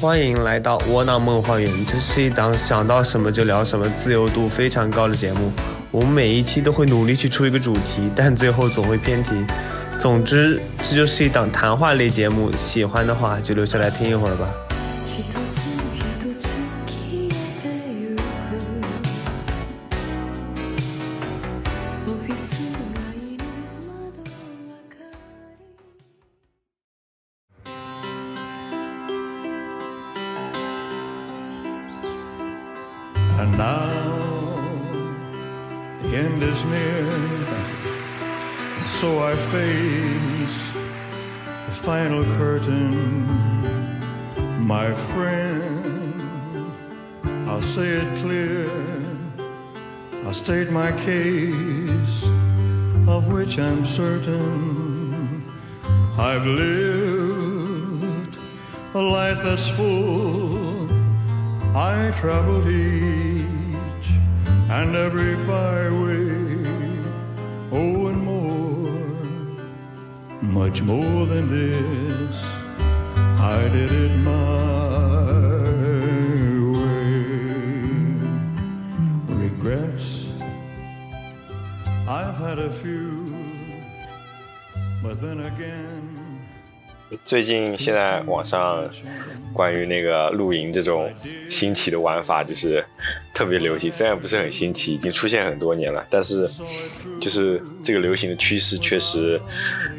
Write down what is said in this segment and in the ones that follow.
欢迎来到窝囊梦花园，这是一档想到什么就聊什么、自由度非常高的节目。我们每一期都会努力去出一个主题，但最后总会偏题。总之，这就是一档谈话类节目。喜欢的话就留下来听一会儿吧。Certain. I've lived a life that's full. I traveled each and every byway, oh, and more, much more than this. I did it my way. Regrets, I've had a few. 最近现在网上关于那个露营这种新奇的玩法，就是特别流行。虽然不是很新奇，已经出现很多年了，但是就是这个流行的趋势确实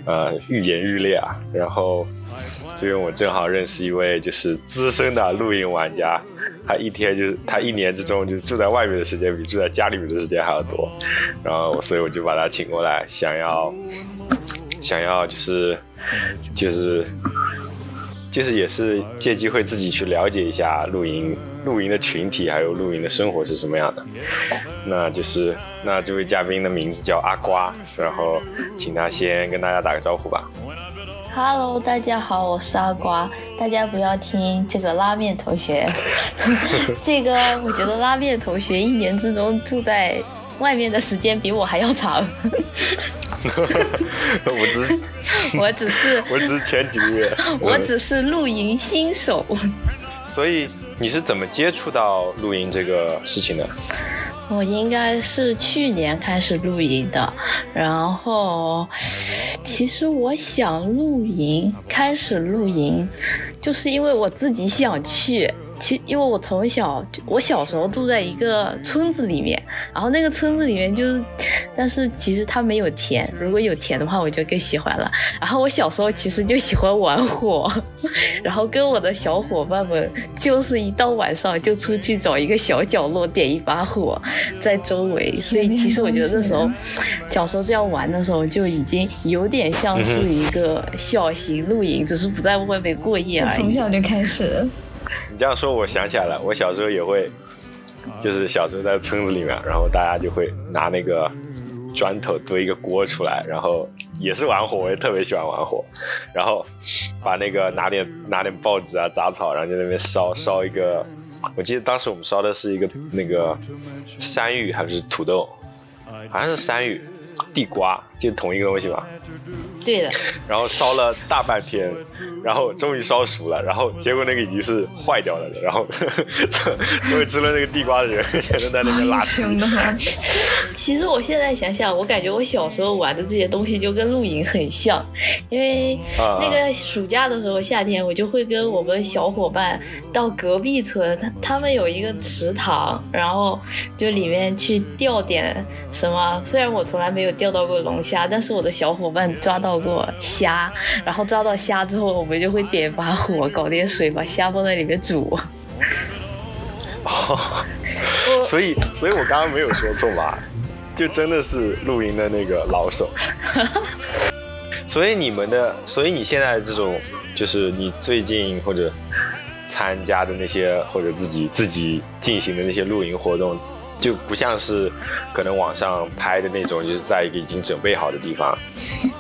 呃愈演愈烈啊。然后因为我正好认识一位就是资深的露营玩家，他一天就是他一年之中就住在外面的时间比住在家里面的时间还要多。然后所以我就把他请过来，想要想要就是就是。就是也是借机会自己去了解一下露营露营的群体，还有露营的生活是什么样的。那就是那这位嘉宾的名字叫阿瓜，然后请他先跟大家打个招呼吧。Hello，大家好，我是阿瓜。大家不要听这个拉面同学，这个我觉得拉面同学一年之中住在外面的时间比我还要长。我只是 我只是我只是前几个月，我只是露营新手。所以你是怎么接触到露营这个事情的？我应该是去年开始露营的，然后其实我想露营，开始露营，就是因为我自己想去。其因为我从小，我小时候住在一个村子里面，然后那个村子里面就是，但是其实它没有田，如果有田的话，我就更喜欢了。然后我小时候其实就喜欢玩火，然后跟我的小伙伴们就是一到晚上就出去找一个小角落点一把火，在周围。所以其实我觉得那时候小时候这样玩的时候，就已经有点像是一个小型露营，只是不在外面过夜而已。从小就开始了。你这样说，我想起来了，我小时候也会，就是小时候在村子里面，然后大家就会拿那个砖头堆一个锅出来，然后也是玩火，我也特别喜欢玩火，然后把那个拿点拿点报纸啊、杂草，然后在那边烧烧一个，我记得当时我们烧的是一个那个山芋还是土豆，好像是山芋。地瓜就同一个东西吧，对的。然后烧了大半天，然后终于烧熟了，然后结果那个已经是坏掉了的，然后 终于吃了那个地瓜的人全都在那边拉屁。其实我现在想想，我感觉我小时候玩的这些东西就跟露营很像，因为那个暑假的时候，夏天我就会跟我们小伙伴到隔壁村，他他们有一个池塘，然后就里面去钓点什么，虽然我从来没有钓到过龙虾，但是我的小伙伴抓到过虾，然后抓到虾之后，我们就会点一把火，搞点水，把虾放在里面煮。哦，所以，所以我刚刚没有说错吧？就真的是露营的那个老手。所以你们的，所以你现在这种，就是你最近或者参加的那些，或者自己自己进行的那些露营活动。就不像是可能网上拍的那种，就是在一个已经准备好的地方。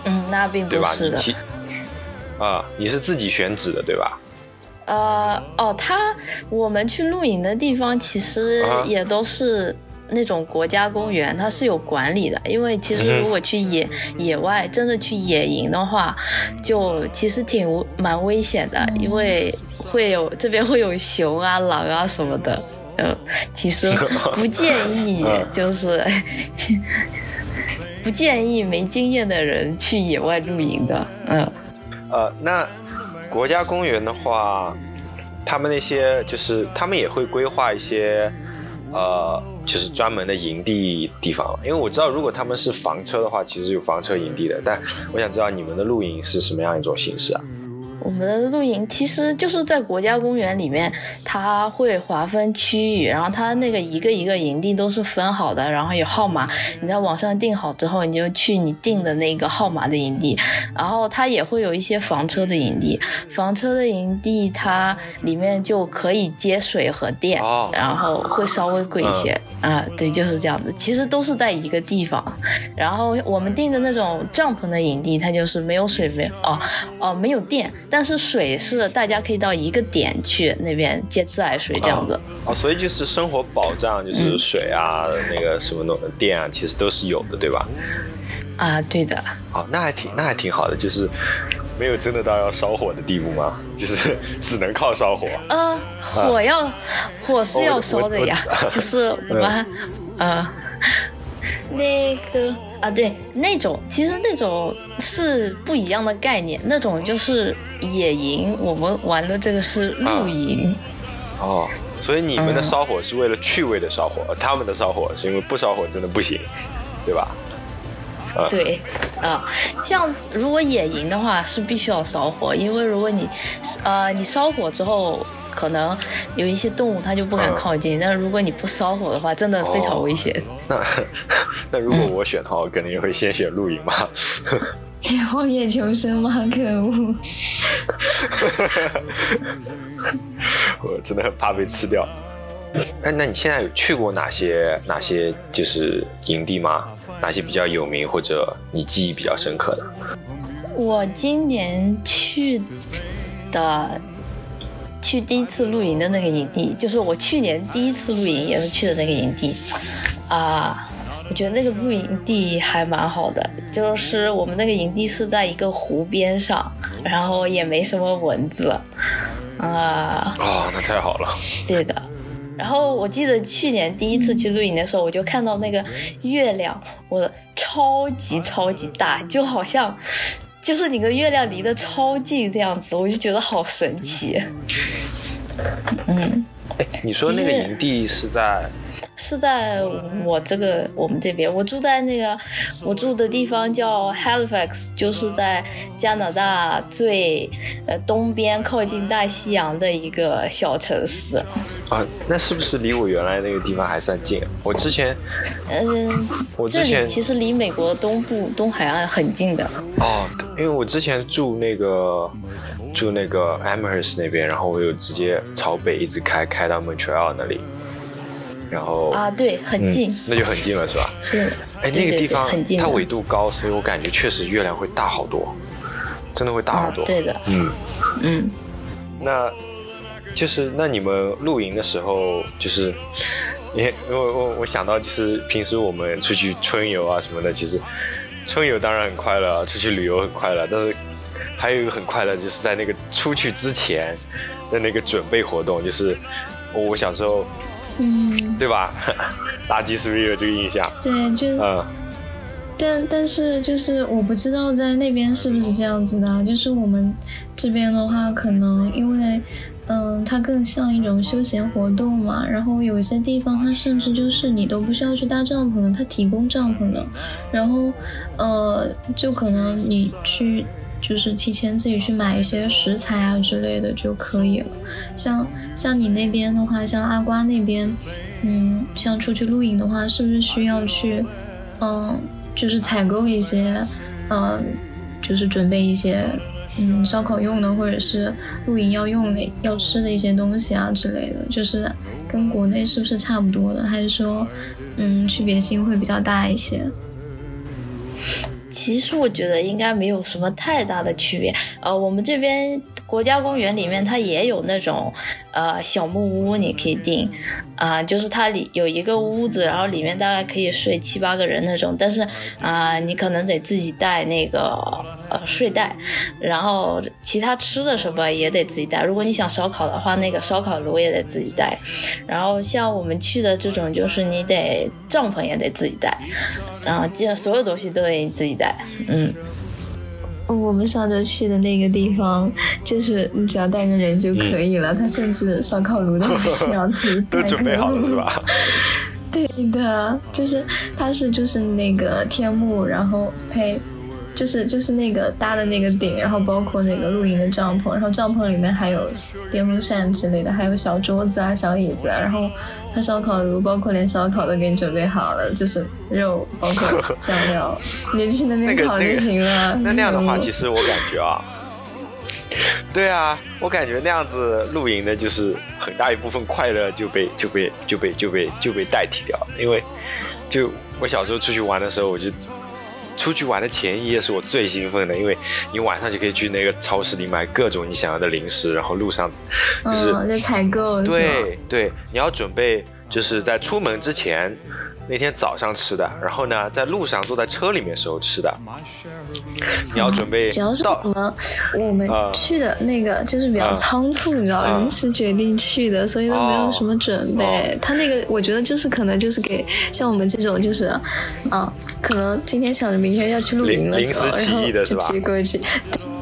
嗯，那并不是的。啊，你是自己选址的对吧？呃，哦，他我们去露营的地方其实也都是那种国家公园，它是有管理的。因为其实如果去野野外，真的去野营的话，就其实挺蛮危险的，因为会有这边会有熊啊、狼啊什么的。嗯，其实 不建议，就是 不建议没经验的人去野外露营的。嗯，呃，那国家公园的话，他们那些就是他们也会规划一些，呃，就是专门的营地地方。因为我知道，如果他们是房车的话，其实有房车营地的。但我想知道你们的露营是什么样一种形式啊？我们的露营其实就是在国家公园里面，它会划分区域，然后它那个一个一个营地都是分好的，然后有号码，你在网上订好之后，你就去你订的那个号码的营地，然后它也会有一些房车的营地，房车的营地它里面就可以接水和电，然后会稍微贵一些，啊，对，就是这样子，其实都是在一个地方，然后我们订的那种帐篷的营地，它就是没有水，没哦哦没有电。但是水是大家可以到一个点去那边接自来水这样子哦，所以就是生活保障，就是水啊，那个什么的电啊，其实都是有的，对吧？啊，对的。哦，那还挺那还挺好的，就是没有真的到要烧火的地步吗？就是只能靠烧火。呃，火要火是要烧的呀，就是我们 呃。那个啊，对，那种其实那种是不一样的概念，那种就是野营，我们玩的这个是露营。哦，所以你们的烧火是为了趣味的烧火，他们的烧火是因为不烧火真的不行，对吧？对，啊，这样如果野营的话是必须要烧火，因为如果你，呃，你烧火之后。可能有一些动物它就不敢靠近，但是如果你不烧火的话，真的非常危险。那那如果我选的话，我肯定会先选露营嘛。荒野求生吗？可恶！我真的很怕被吃掉。哎，那你现在有去过哪些哪些就是营地吗？哪些比较有名或者你记忆比较深刻的？我今年去的。去第一次露营的那个营地，就是我去年第一次露营也是去的那个营地，啊，我觉得那个露营地还蛮好的，就是我们那个营地是在一个湖边上，然后也没什么蚊子，啊，啊，那太好了，对的，然后我记得去年第一次去露营的时候，我就看到那个月亮，我超级超级大，就好像。就是你跟月亮离得超近这样子，我就觉得好神奇。嗯，哎，你说那个营地是在？是在我这个我们这边，我住在那个我住的地方叫 Halifax，就是在加拿大最呃东边靠近大西洋的一个小城市。啊，那是不是离我原来那个地方还算近？我之前，嗯，我之前其实离美国东部东海岸很近的。哦，因为我之前住那个住那个 Amherst 那边，然后我又直接朝北一直开开到 Montreal 那里。然后啊，对，很近，那就很近了，是吧？是。哎，那个地方它纬度高，所以我感觉确实月亮会大好多，真的会大好多。对的。嗯嗯。那，就是那你们露营的时候，就是，你我我我想到就是平时我们出去春游啊什么的，其实春游当然很快乐，出去旅游很快乐，但是还有一个很快乐，就是在那个出去之前的那个准备活动，就是我小时候。嗯，对吧？垃圾是不是有这个印象？对，就嗯，但但是就是我不知道在那边是不是这样子的。就是我们这边的话，可能因为嗯，它更像一种休闲活动嘛。然后有一些地方，它甚至就是你都不需要去搭帐篷的，它提供帐篷的。然后呃，就可能你去。就是提前自己去买一些食材啊之类的就可以了。像像你那边的话，像阿瓜那边，嗯，像出去露营的话，是不是需要去，嗯，就是采购一些，嗯，就是准备一些，嗯，烧烤用的或者是露营要用的、要吃的一些东西啊之类的，就是跟国内是不是差不多的？还是说，嗯，区别性会比较大一些？其实我觉得应该没有什么太大的区别。呃，我们这边国家公园里面它也有那种呃小木屋，你可以订啊、就是它里有一个屋子，然后里面大概可以睡七八个人那种，但是啊、你可能得自己带那个呃睡袋，然后其他吃的什么也得自己带。如果你想烧烤的话，那个烧烤炉也得自己带。然后像我们去的这种，就是你得帐篷也得自己带，然后基本所有东西都得自己带。嗯，我们上周去的那个地方，就是你只要带个人就可以了，他甚至烧烤炉都不需要自己带，都准备好了是？吧？对的，就是它是就是那个天幕，然后配。就是就是那个搭的那个顶，然后包括那个露营的帐篷，然后帐篷里面还有电风扇之类的，还有小桌子啊、小椅子啊，然后他烧烤炉包括连烧烤都给你准备好了，就是肉包括酱料，你去那边烤就行了。那那样的话，其实我感觉啊，对啊，我感觉那样子露营的，就是很大一部分快乐就被 就被就被就被就被代替掉了。因为就我小时候出去玩的时候，我就出去玩的前一夜是我最兴奋的，因为你晚上就可以去那个超市里买各种你想要的零食，然后路上就是、嗯，在采购？对对，你要准备就是在出门之前那天早上吃的，然后呢，在路上坐在车里面时候吃的。你要准备主要是到我们我们啊去的那个就是比较啊仓促，你知道，啊临时决定去的，所以都没有什么准备。哦他那个我觉得就是可能就是给像我们这种就是，啊，可能今天想着明天要去露营了临走，临时起然后就意的是吧骑过去。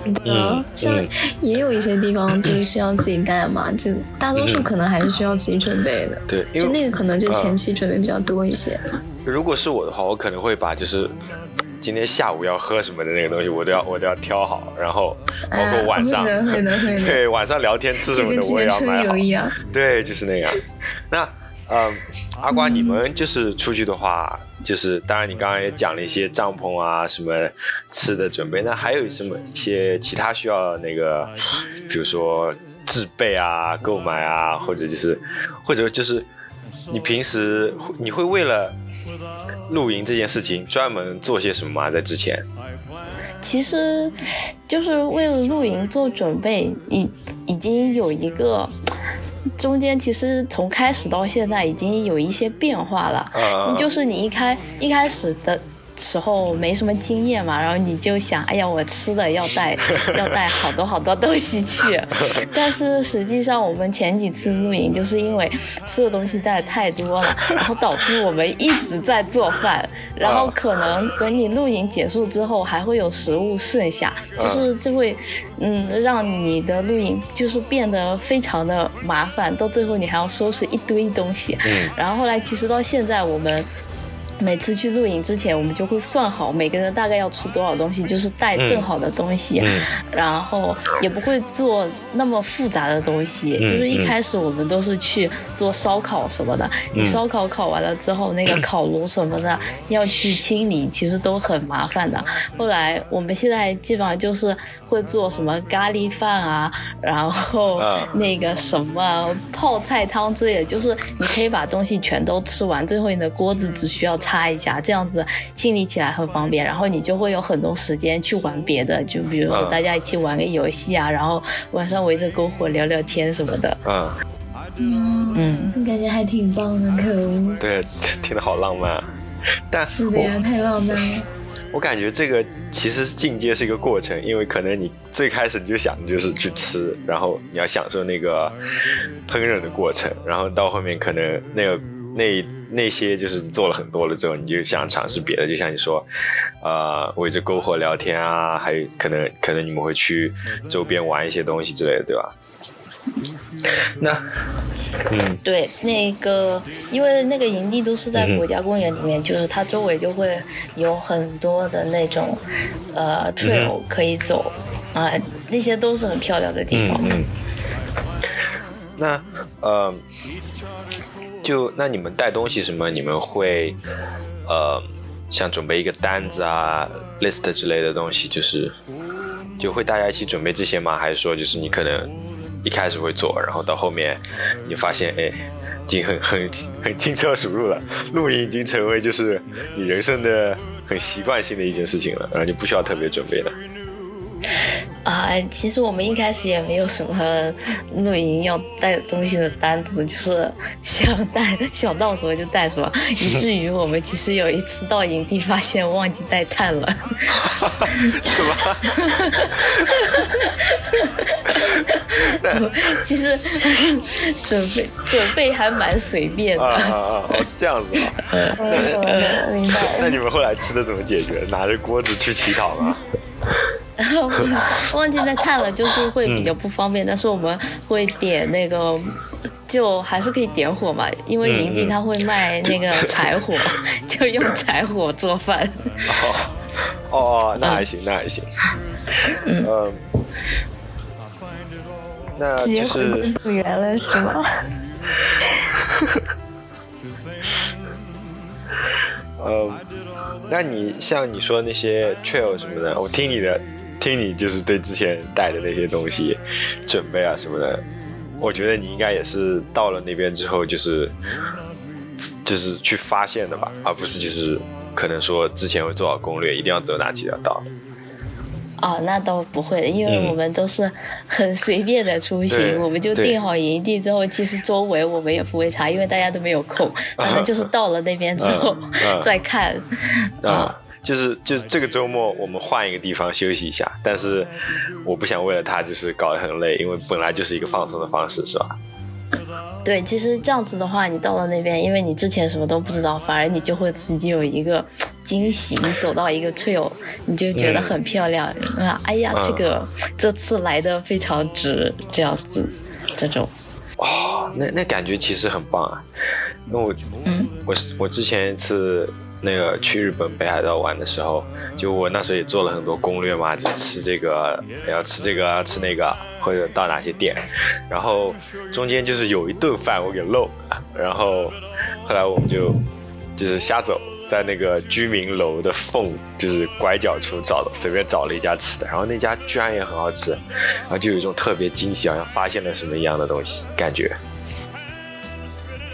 对的嗯像嗯也有一些地方 就是需要自己带嘛，就大多数可能还是需要自己准备的。对，因就那个可能就啊前期准备比较多一些。如果是我的话，我可能会把就是今天下午要喝什么的那个东西，我都要我都要挑好，然后包括啊晚上，对晚上聊天吃什么的我也要买好。对，就是那样。那嗯，阿瓜，你们就是出去的话，就是当然你刚刚也讲了一些帐篷啊，什么吃的准备，那还有什么一些其他需要那个，比如说制备啊、购买啊，或者就是或者就是你平时你会为了露营这件事情专门做些什么吗？在之前？其实就是为了露营做准备，已已经有一个。中间其实从开始到现在已经有一些变化了，嗯，就是你一开一开始的时候没什么经验嘛，然后你就想，哎呀，我吃的要带 要带好多好多东西去，但是实际上我们前几次露营就是因为吃的东西带的太多了，然后导致我们一直在做饭，然后可能等你露营结束之后还会有食物剩下，就是这会嗯让你的露营就是变得非常的麻烦，到最后你还要收拾一堆东西，嗯。然后后来其实到现在我们。每次去露营之前，我们就会算好每个人大概要吃多少东西，就是带正好的东西，嗯然后也不会做那么复杂的东西。嗯就是一开始我们都是去做烧烤什么的，烧烤烤完了之后，那个烤炉什么的要去清理，其实都很麻烦的。后来我们现在基本上就是会做什么咖喱饭啊，然后啊那个什么泡菜汤之类的，就是你可以把东西全都吃完，最后你的锅子只需要擦一下，这样子清理起来很方便。然后你就会有很多时间去玩别的，就比如说啊大家一起玩个游戏啊，然后晚上围着篝火聊聊天什么的。嗯，嗯，嗯，感觉还挺棒的，可恶。对，听得好浪漫啊。但是的呀，太浪漫了。我感觉这个其实进阶是一个过程，因为可能你最开始你就想就是去吃，然后你要享受那个烹饪的过程，然后到后面可能那个那那些就是做了很多了之后，你就想尝试别的，就像你说，呃，围着篝火聊天啊，还有可能可能你们会去周边玩一些东西之类的，对吧？那，嗯对，那个因为那个营地都是在国家公园里面，就是它周围就会有很多的那种呃嗯 trail 可以走啊、那些都是很漂亮的地方。嗯嗯。那呃，就那你们带东西什么？你们会呃，像准备一个单子啊、list 之类的东西，就是就会大家一起准备这些吗？还是说就是你可能一开始会做，然后到后面你发现哎。已经很很很轻车熟路了，露营已经成为就是你人生的很习惯性的一件事情了，然后就不需要特别准备了。啊、啊，其实我们一开始也没有什么露营要带东西的单子，就是想带想到什么就带什么，以至于我们其实有一次到营地发现忘记带炭了。是吧？其实准备准备还蛮随便的。啊啊啊！哦这样子啊？嗯，明白。那你们后来吃的怎么解决？拿着锅子去乞讨吗？忘记在看了，就是会比较不方便，但是我们会点那个。就还是可以点火嘛，因为营地它会卖那个柴火，就用柴火做饭。哦哦，那还行，那还行。嗯，那直接回就是归原了是吗？呃，那你像你说那些 trail 什么的，我听你的，听你就是对之前带的那些东西准备啊什么的，我觉得你应该也是到了那边之后，就是就是去发现的吧，而不是就是可能说之前会做好攻略，一定要走哪几条道。哦，那倒不会的，因为嗯我们都是很随便的出对行，我们就定好营地之后，其实周围我们也不会查，因为大家都没有空，反正就是到了那边之后再看。啊，就是就是这个周末我们换一个地方休息一下，但是我不想为了他就是搞得很累，因为本来就是一个放松的方式，是吧？对，其实这样子的话，你到了那边，因为你之前什么都不知道，反而你就会自己有一个惊喜。你走到一个 trail，你就觉得很漂亮啊！哎呀，这个这次来的非常值，这样子，这种。哦，那那感觉其实很棒啊！那我，嗯我是我之前一次那个去日本北海道玩的时候，就我那时候也做了很多攻略嘛，就吃这个要吃这个吃那个，或者到哪些店，然后中间就是有一顿饭我给漏了，然后后来我们就就是瞎走。在那个居民楼的缝，就是拐角处找的，随便找了一家吃的，然后那家居然也很好吃，然后就有一种特别惊喜，好像发现了什么一样的东西，感觉。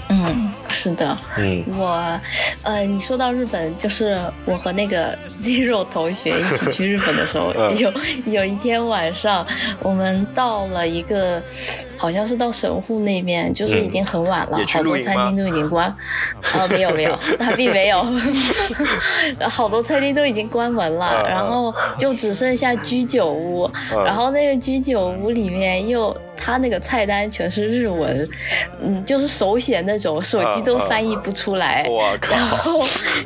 嗯，是的，嗯。我，呃，你说到日本，就是我和那个 Zero 同学一起去日本的时候，嗯。有有一天晚上，我们到了一个，好像是到神户那边，就是已经很晚了，嗯。好多餐厅都已经关，啊、没有没有，他并没有，好多餐厅都已经关门了，然后就只剩下居酒屋，嗯。然后那个居酒屋里面又。他那个菜单全是日文，嗯，就是手写那种，手机都翻译不出来。我然！后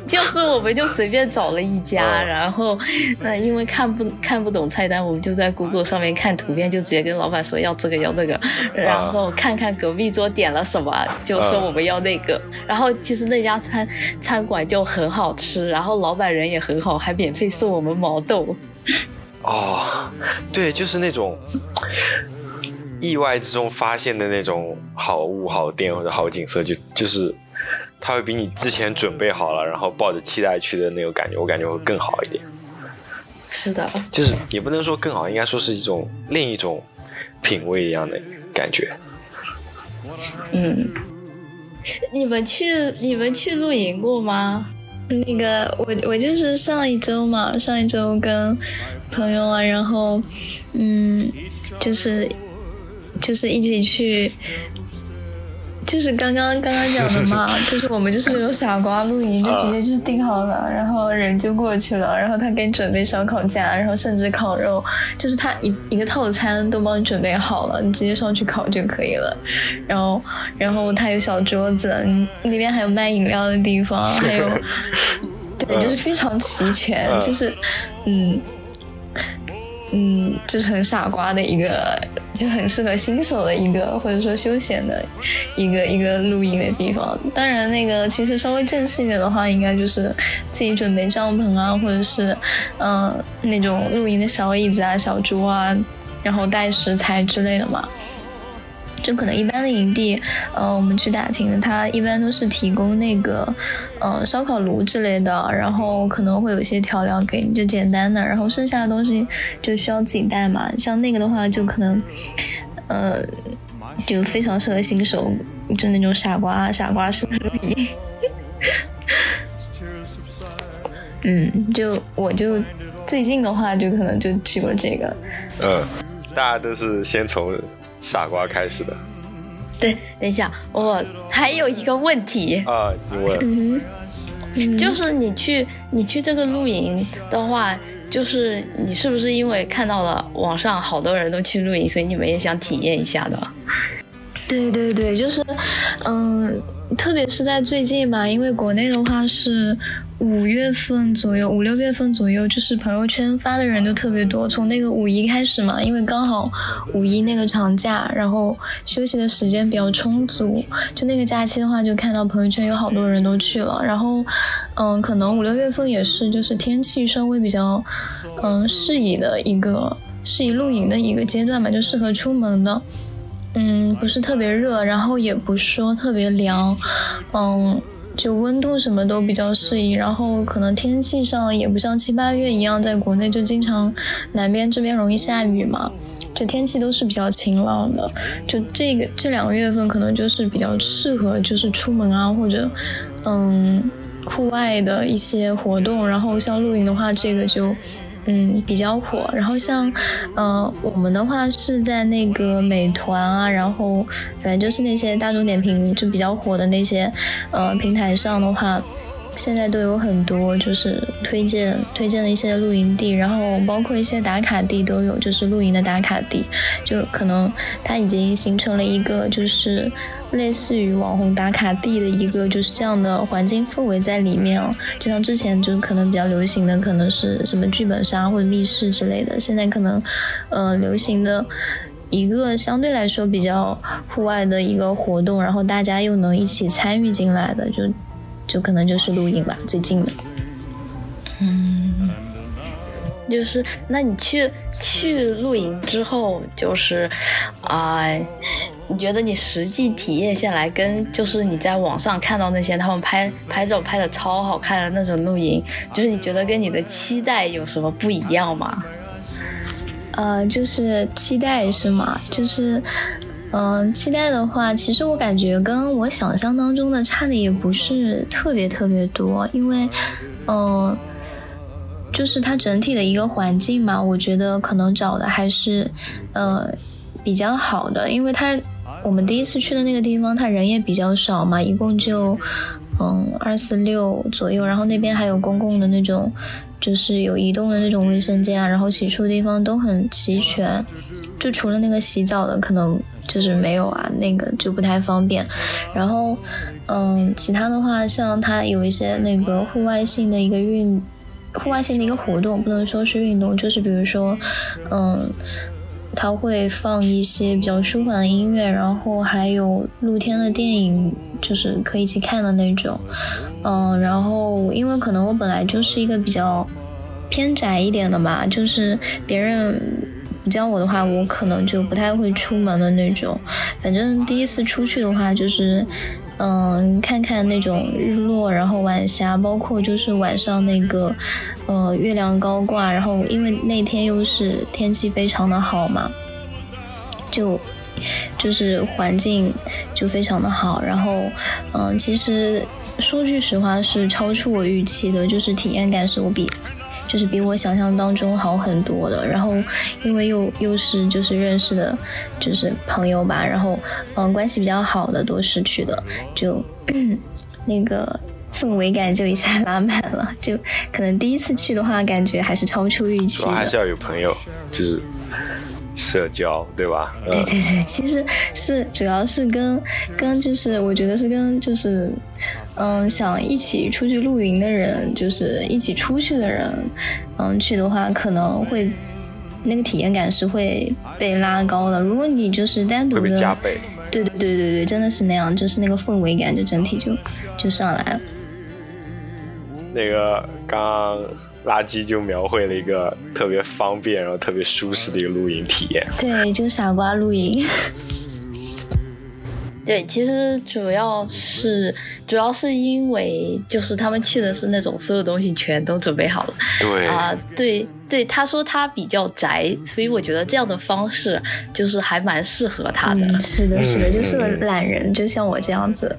就是我们就随便找了一家，嗯然后那，因为看不看不懂菜单，我们就在 Google 上面看图片，就直接跟老板说要这个要那个，然后看看隔壁桌点了什么，就说我们要那个。然后其实那家餐餐馆就很好吃，然后老板人也很好，还免费送我们毛豆。哦，对，就是那种意外之中发现的那种好物、好店或者好景色，就就是它会比你之前准备好了，然后抱着期待去的那种感觉，我感觉会更好一点。是的，就是也不能说更好，应该说是一种另一种品味一样的感觉。嗯。你们去你们去露营过吗？那个我我就是上一周嘛，上一周跟朋友啊，然后嗯，就是就是一起去，就是刚刚刚刚讲的嘛，就是我们就是那种傻瓜露营，就直接就是订好了，然后人就过去了，然后他给你准备烧烤架，然后甚至烤肉，就是他一一个套餐都帮你准备好了，你直接上去烤就可以了。然后然后他有小桌子，嗯那边还有卖饮料的地方，还有。对，就是非常齐全，嗯就是，嗯，嗯，就是很傻瓜的一个，就很适合新手的一个，或者说休闲的一个一个露营的地方。当然，那个其实稍微正式一点的话，应该就是自己准备帐篷啊，或者是嗯、那种露营的小椅子啊、小桌啊，然后带食材之类的嘛。就可能一般的营地，呃，我们去打听的，它一般都是提供那个，呃，烧烤炉之类的，然后可能会有一些调料给你，就简单的，然后剩下的东西就需要自己带嘛。像那个的话，就可能，呃，就非常适合新手，就那种傻瓜傻瓜式的露营。嗯，就我就最近的话，就可能就去过这个。嗯，大家都是先从傻瓜开始的对，等一下，我还有一个问题，啊。你问，就是你去你去这个露营的话，就是你是不是因为看到了网上好多人都去露营，所以你们也想体验一下的？对对对，就是，嗯，特别是在最近嘛，因为国内的话是五月份左右，五六月份左右，就是朋友圈发的人就特别多。从那个五一开始嘛，因为刚好五一那个长假，然后休息的时间比较充足，就那个假期的话，就看到朋友圈有好多人都去了。然后，嗯，可能五六月份也是，就是天气稍微比较，嗯，适宜的一个适宜露营的一个阶段嘛，就适合出门的。嗯，不是特别热，然后也不说特别凉，嗯，就温度什么都比较适宜，然后可能天气上也不像七八月一样，在国内就经常南边这边容易下雨嘛，就天气都是比较晴朗的，就这个这两个月份可能就是比较适合就是出门啊或者嗯户外的一些活动，然后像露营的话，这个就。嗯，比较火。然后像，呃，我们的话是在那个美团啊，然后反正就是那些大众点评就比较火的那些，呃，平台上的话，现在都有很多就是推荐推荐的一些露营地，然后包括一些打卡地都有，就是露营的打卡地，就可能它已经形成了一个就是类似于网红打卡地的一个就是这样的环境氛围在里面啊。就像之前就是可能比较流行的可能是什么剧本杀或者密室之类的，现在可能呃流行的。一个相对来说比较户外的一个活动，然后大家又能一起参与进来的，就就可能就是露营吧，最近的。嗯就是，那你去去露营之后，就是啊、你觉得你实际体验下来，跟就是你在网上看到那些他们拍拍照拍的超好看的那种露营，就是你觉得跟你的期待有什么不一样吗？呃，就是期待是吗？就是，嗯、期待的话，其实我感觉跟我想象当中的差的也不是特别特别多，因为，嗯、就是它整体的一个环境嘛，我觉得可能找的还是，呃，比较好的，因为它我们第一次去的那个地方，它人也比较少嘛，一共就嗯二四六左右，然后那边还有公共的那种，就是有移动的那种卫生间啊，然后洗漱的地方都很齐全，就除了那个洗澡的可能就是没有啊，那个就不太方便。然后嗯，其他的话，像它有一些那个户外性的一个运。户外性的一个活动，不能说是运动，就是比如说，嗯，他会放一些比较舒缓的音乐，然后还有露天的电影，就是可以一起看的那种，嗯，然后因为可能我本来就是一个比较偏宅一点的嘛，就是别人不叫我的话，我可能就不太会出门的那种。反正第一次出去的话，就是嗯，看看那种日落，然后晚霞，包括就是晚上那个呃月亮高挂，然后因为那天又是天气非常的好嘛，就就是环境就非常的好，然后嗯，其实说句实话是超出我预期的，就是体验感是我比就是比我想象当中好很多的。然后因为又又是就是认识的，就是朋友吧，然后嗯关系比较好的都是去的，就那个氛围感就一下拉满了。就可能第一次去的话，感觉还是超出预期的。主要还是要有朋友，就是社交，对吧？嗯对对对，其实是主要是跟跟就是我觉得是跟就是嗯想一起出去露营的人，就是一起出去的人，嗯去的话可能会那个体验感是会被拉高的。如果你就是单独的，加倍。对对对对对，真的是那样，就是那个氛围感就整体就就上来了。那个刚刚垃圾就描绘了一个特别方便，然后特别舒适的一个露营体验。对，就傻瓜露营。对，其实主要是主要是因为就是他们去的是那种所有东西全都准备好了对，啊、对对，他说他比较宅，所以我觉得这样的方式就是还蛮适合他的。嗯，是的，是的，嗯就是懒人，就像我这样子。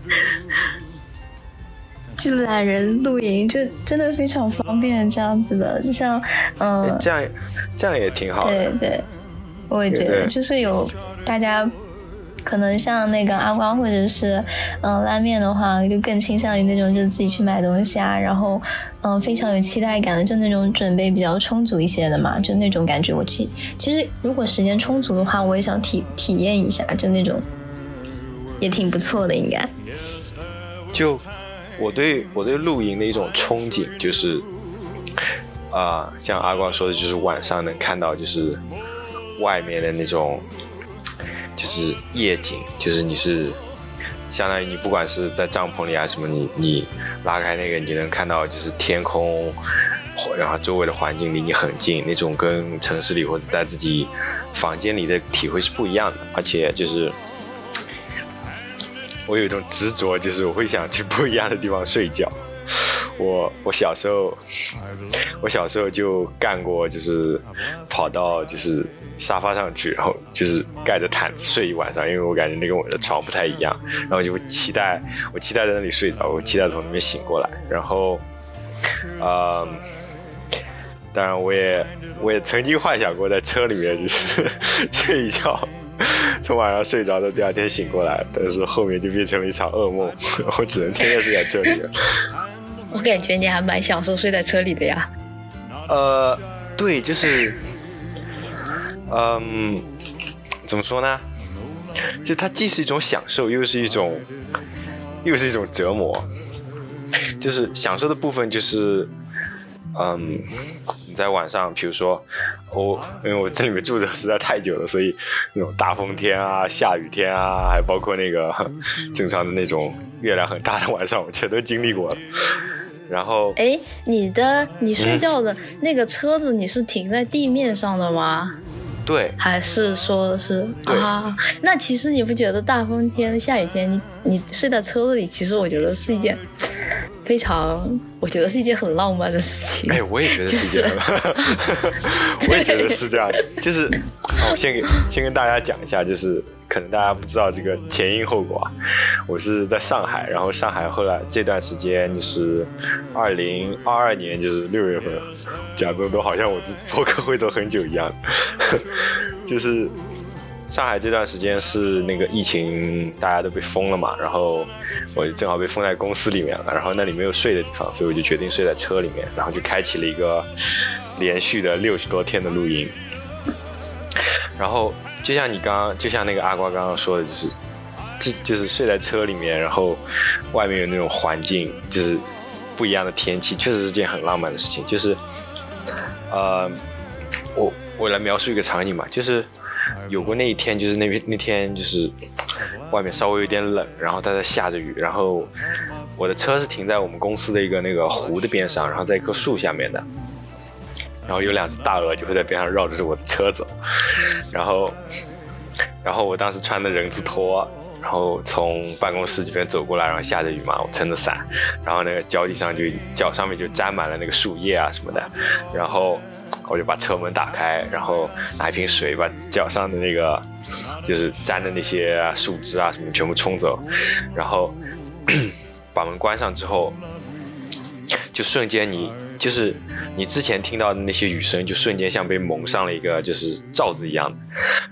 就懒人露营，就真的非常方便这样子的，就像嗯，这样这样也挺好的。对对，我也觉得就是有大家。可能像那个阿瓜或者是嗯、拉面的话，就更倾向于那种就是自己去买东西啊，然后嗯、非常有期待感的，就那种准备比较充足一些的嘛，就那种感觉。我其其实如果时间充足的话，我也想体体验一下，就那种也挺不错的，应该。就我对我对露营的一种憧憬，就是啊、像阿光说的，就是晚上能看到就是外面的那种就是夜景，就是你是相当于你不管是在帐篷里啊什么，你你拉开那个，你就能看到就是天空。然后周围的环境离你很近，那种跟城市里或者在自己房间里的体会是不一样的，而且就是我有一种执着，就是我会想去不一样的地方睡觉。我我小时候，我小时候就干过，就是跑到就是沙发上去，然后就是盖着毯子睡一晚上，因为我感觉那跟我的床不太一样，然后就期待我期待在那里睡着，我期待从那边醒过来，然后，呃，当然我也我也曾经幻想过在车里面就是 睡一觉。从晚上睡着到第二天醒过来，但是后面就变成了一场噩梦，我只能天天睡在车里了。我感觉你还蛮享受睡在车里的呀。呃，对，就是，嗯，怎么说呢？就它既是一种享受，又是一种，又是一种折磨。就是享受的部分就是，嗯，你在晚上，比如说，我因为我这里面住的实在太久了，所以那种大风天啊、下雨天啊，还包括那个 正常的那种月亮很大的晚上，我全都经历过了。然后，哎，你的你睡觉的那个车子，你是停在地面上的吗？对，还是说是啊？那其实你不觉得大风天、下雨天，你你睡在车子里，其实我觉得是一件非常，我觉得是一件很浪漫的事情。哎，我也觉得是这样的，我也觉得是这样的。就是，我先给先跟大家讲一下，就是可能大家不知道这个前因后果啊。我是在上海，然后上海后来这段时间就是二零二二年，就是六月份，讲的都好像我自 播客会做很久一样，就是。上海这段时间是那个疫情，大家都被封了嘛，然后我正好被封在公司里面了，然后那里没有睡的地方，所以我就决定睡在车里面，然后就开启了一个连续的六十多天的露营。然后就像你刚刚，就像那个阿瓜刚刚说的，就是就就是睡在车里面，然后外面有那种环境，就是不一样的天气，确实是件很浪漫的事情。就是呃，我我来描述一个场景吧，就是有过那一天，就是那边那天就是外面稍微有点冷，然后它在下着雨，然后我的车是停在我们公司的一个那个湖的边上，然后在一棵树下面的。然后有两只大鹅就会在边上绕着我的车走，然后，然后我当时穿的人字拖，然后从办公室这边走过来，然后下着雨嘛，我撑着伞，然后那个脚底上就脚上面就沾满了那个树叶啊什么的，然后我就把车门打开，然后拿一瓶水把脚上的那个就是粘的那些树枝啊什么全部冲走，然后 把门关上之后。就瞬间你就是你之前听到的那些雨声，就瞬间像被蒙上了一个就是罩子一样，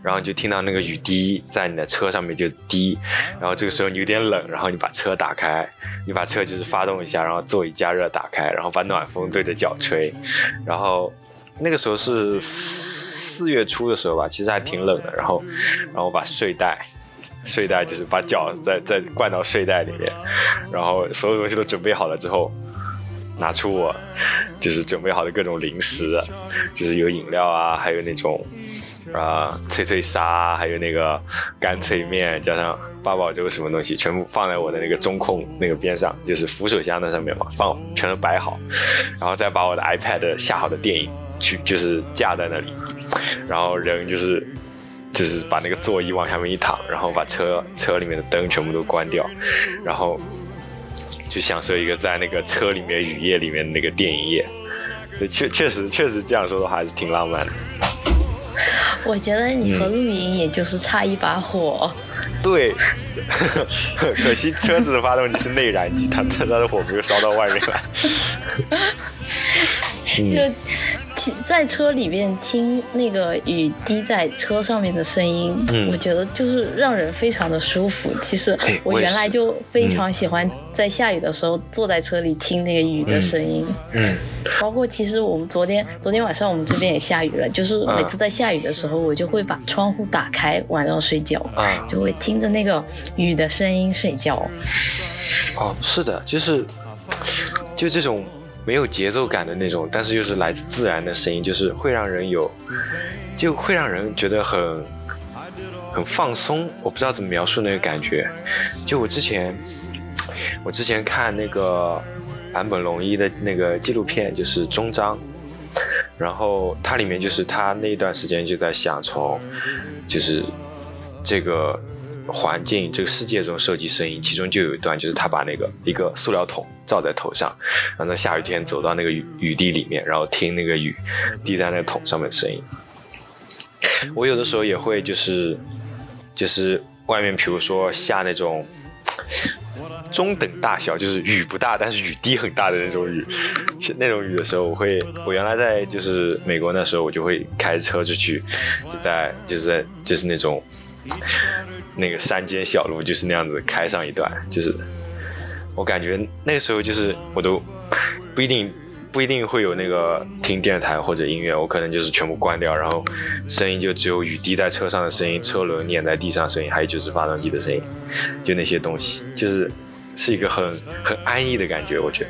然后就听到那个雨滴在你的车上面就滴，然后这个时候你有点冷，然后你把车打开，你把车就是发动一下，然后座椅加热打开，然后把暖风对着脚吹，然后那个时候是四月初的时候吧，其实还挺冷的，然后然后把睡袋。睡袋就是把脚再再灌到睡袋里面，然后所有东西都准备好了之后，拿出我就是准备好的各种零食，就是有饮料啊，还有那种啊、脆脆沙，还有那个干脆面，加上八宝粥什么东西，全部放在我的那个中控那个边上，就是扶手箱那上面嘛，放全都摆好，然后再把我的 iPad 下好的电影去就是架在那里，然后人就是。就是把那个座椅往下面一躺，然后把车车里面的灯全部都关掉，然后就享受一个在那个车里面雨夜里面的那个电影夜。确确实确实这样说的话还是挺浪漫的。我觉得你和露营也就是差一把火。对，可惜车子的发动机是内燃机，它它的火没有烧到外面来。就 听在车里面听那个雨滴在车上面的声音，嗯我觉得就是让人非常的舒服。其实哎我原来就非常喜欢在下雨的时候坐在车里听那个雨的声音，嗯包括其实我们昨天昨天晚上我们这边也下雨了，就是每次在下雨的时候，我就会把窗户打开，晚上睡觉。啊就会听着那个雨的声音睡觉。哦，是的，就是就这种没有节奏感的那种，但是又是来自自然的声音，就是会让人有，就会让人觉得很很放松。我不知道怎么描述那个感觉。就我之前，我之前看那个坂本龙一的那个纪录片，就是终章。然后它里面就是他那段时间就在想从，就是这个环境这个世界中收集声音，其中就有一段就是他把那个一个塑料桶罩在头上，然后在下雨天走到那个雨雨地里面，然后听那个雨滴在那个桶上面的声音。我有的时候也会就是就是外面比如说下那种中等大小，就是雨不大，但是雨滴很大的那种雨，那种雨的时候，我会，我原来在就是美国那时候，我就会开车出去，就在就是在就是那种那个山间小路，就是那样子开上一段，就是我感觉那时候就是我都不一定不一定会有那个听电台或者音乐，我可能就是全部关掉，然后声音就只有雨滴在车上的声音，车轮碾在地上声音，还有就是发动机的声音，就那些东西，就是是一个很很安逸的感觉，我觉得。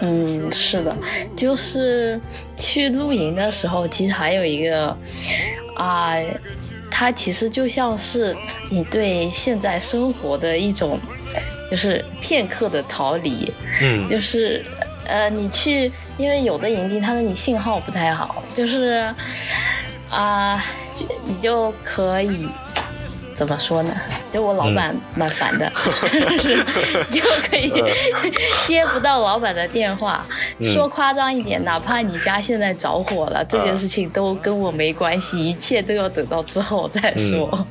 嗯，是的，就是去露营的时候，其实还有一个啊、它其实就像是你对现在生活的一种，就是片刻的逃离。嗯就是呃，你去，因为有的营地它的你信号不太好，就是啊、你就可以怎么说呢？就我老板蛮烦的，就可以 接不到老板的电话。说夸张一点，哪怕你家现在着火了，这件事情都跟我没关系，一切都要等到之后再说，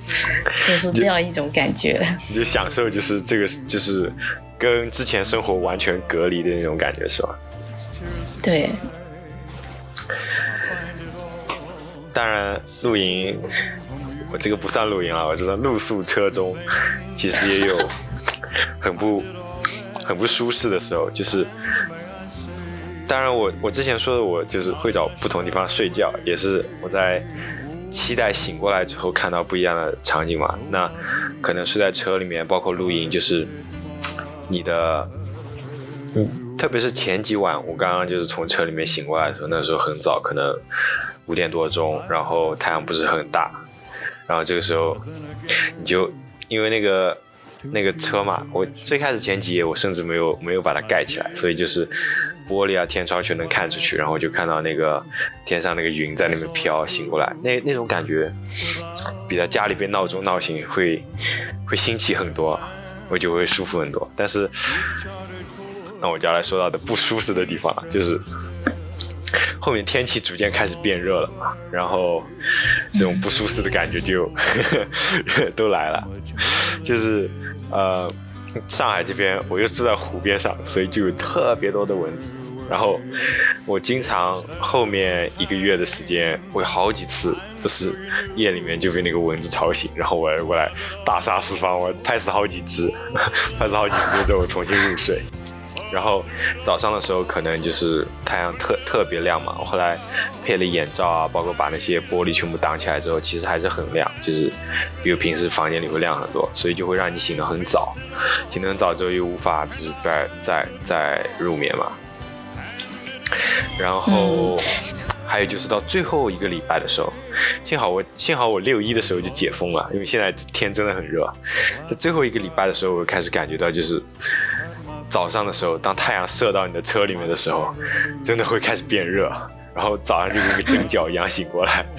就是这样一种感觉。你就享受就是这个就是跟之前生活完全隔离的那种感觉，是吧？对，当然，露营，我这个不算露营了，我这算露宿车中，其实也有很不很不舒适的时候，就是。当然我，我之前说的，我就是会找不同地方睡觉，也是我在期待醒过来之后看到不一样的场景嘛。那可能睡在车里面，包括露营，就是你的，嗯，特别是前几晚，我刚刚就是从车里面醒过来的时候，那时候很早，可能五点多钟，然后太阳不是很大，然后这个时候你就因为那个那个车嘛，我最开始前几夜我甚至没有没有把它盖起来，所以就是玻璃啊天窗全能看出去，然后就看到那个天上那个云在那边飘，醒过来那那种感觉，比在家里被闹钟闹醒会会新奇很多，我就会舒服很多。但是那我就要来说到的不舒适的地方，就是后面天气逐渐开始变热了嘛，然后这种不舒适的感觉就 都来了，就是呃，上海这边我又住在湖边上，所以就有特别多的蚊子。然后我经常后面一个月的时间，我有好几次都是夜里面就被那个蚊子吵醒，然后我我来大杀四方，我拍死好几只，拍死好几只之后重新入睡。然后早上的时候可能就是太阳特特别亮嘛，我后来配了眼罩啊，包括把那些玻璃全部挡起来之后，其实还是很亮，就是比如平时房间里会亮很多，所以就会让你醒得很早，醒得很早之后又无法就是再再再入眠嘛。然后 还有就是到最后一个礼拜的时候，幸好我幸好我六一的时候就解封了，因为现在天真的很热，在最后一个礼拜的时候，我开始感觉到就是。早上的时候，当太阳射到你的车里面的时候，真的会开始变热，然后早上就跟个蒸饺一样醒过来。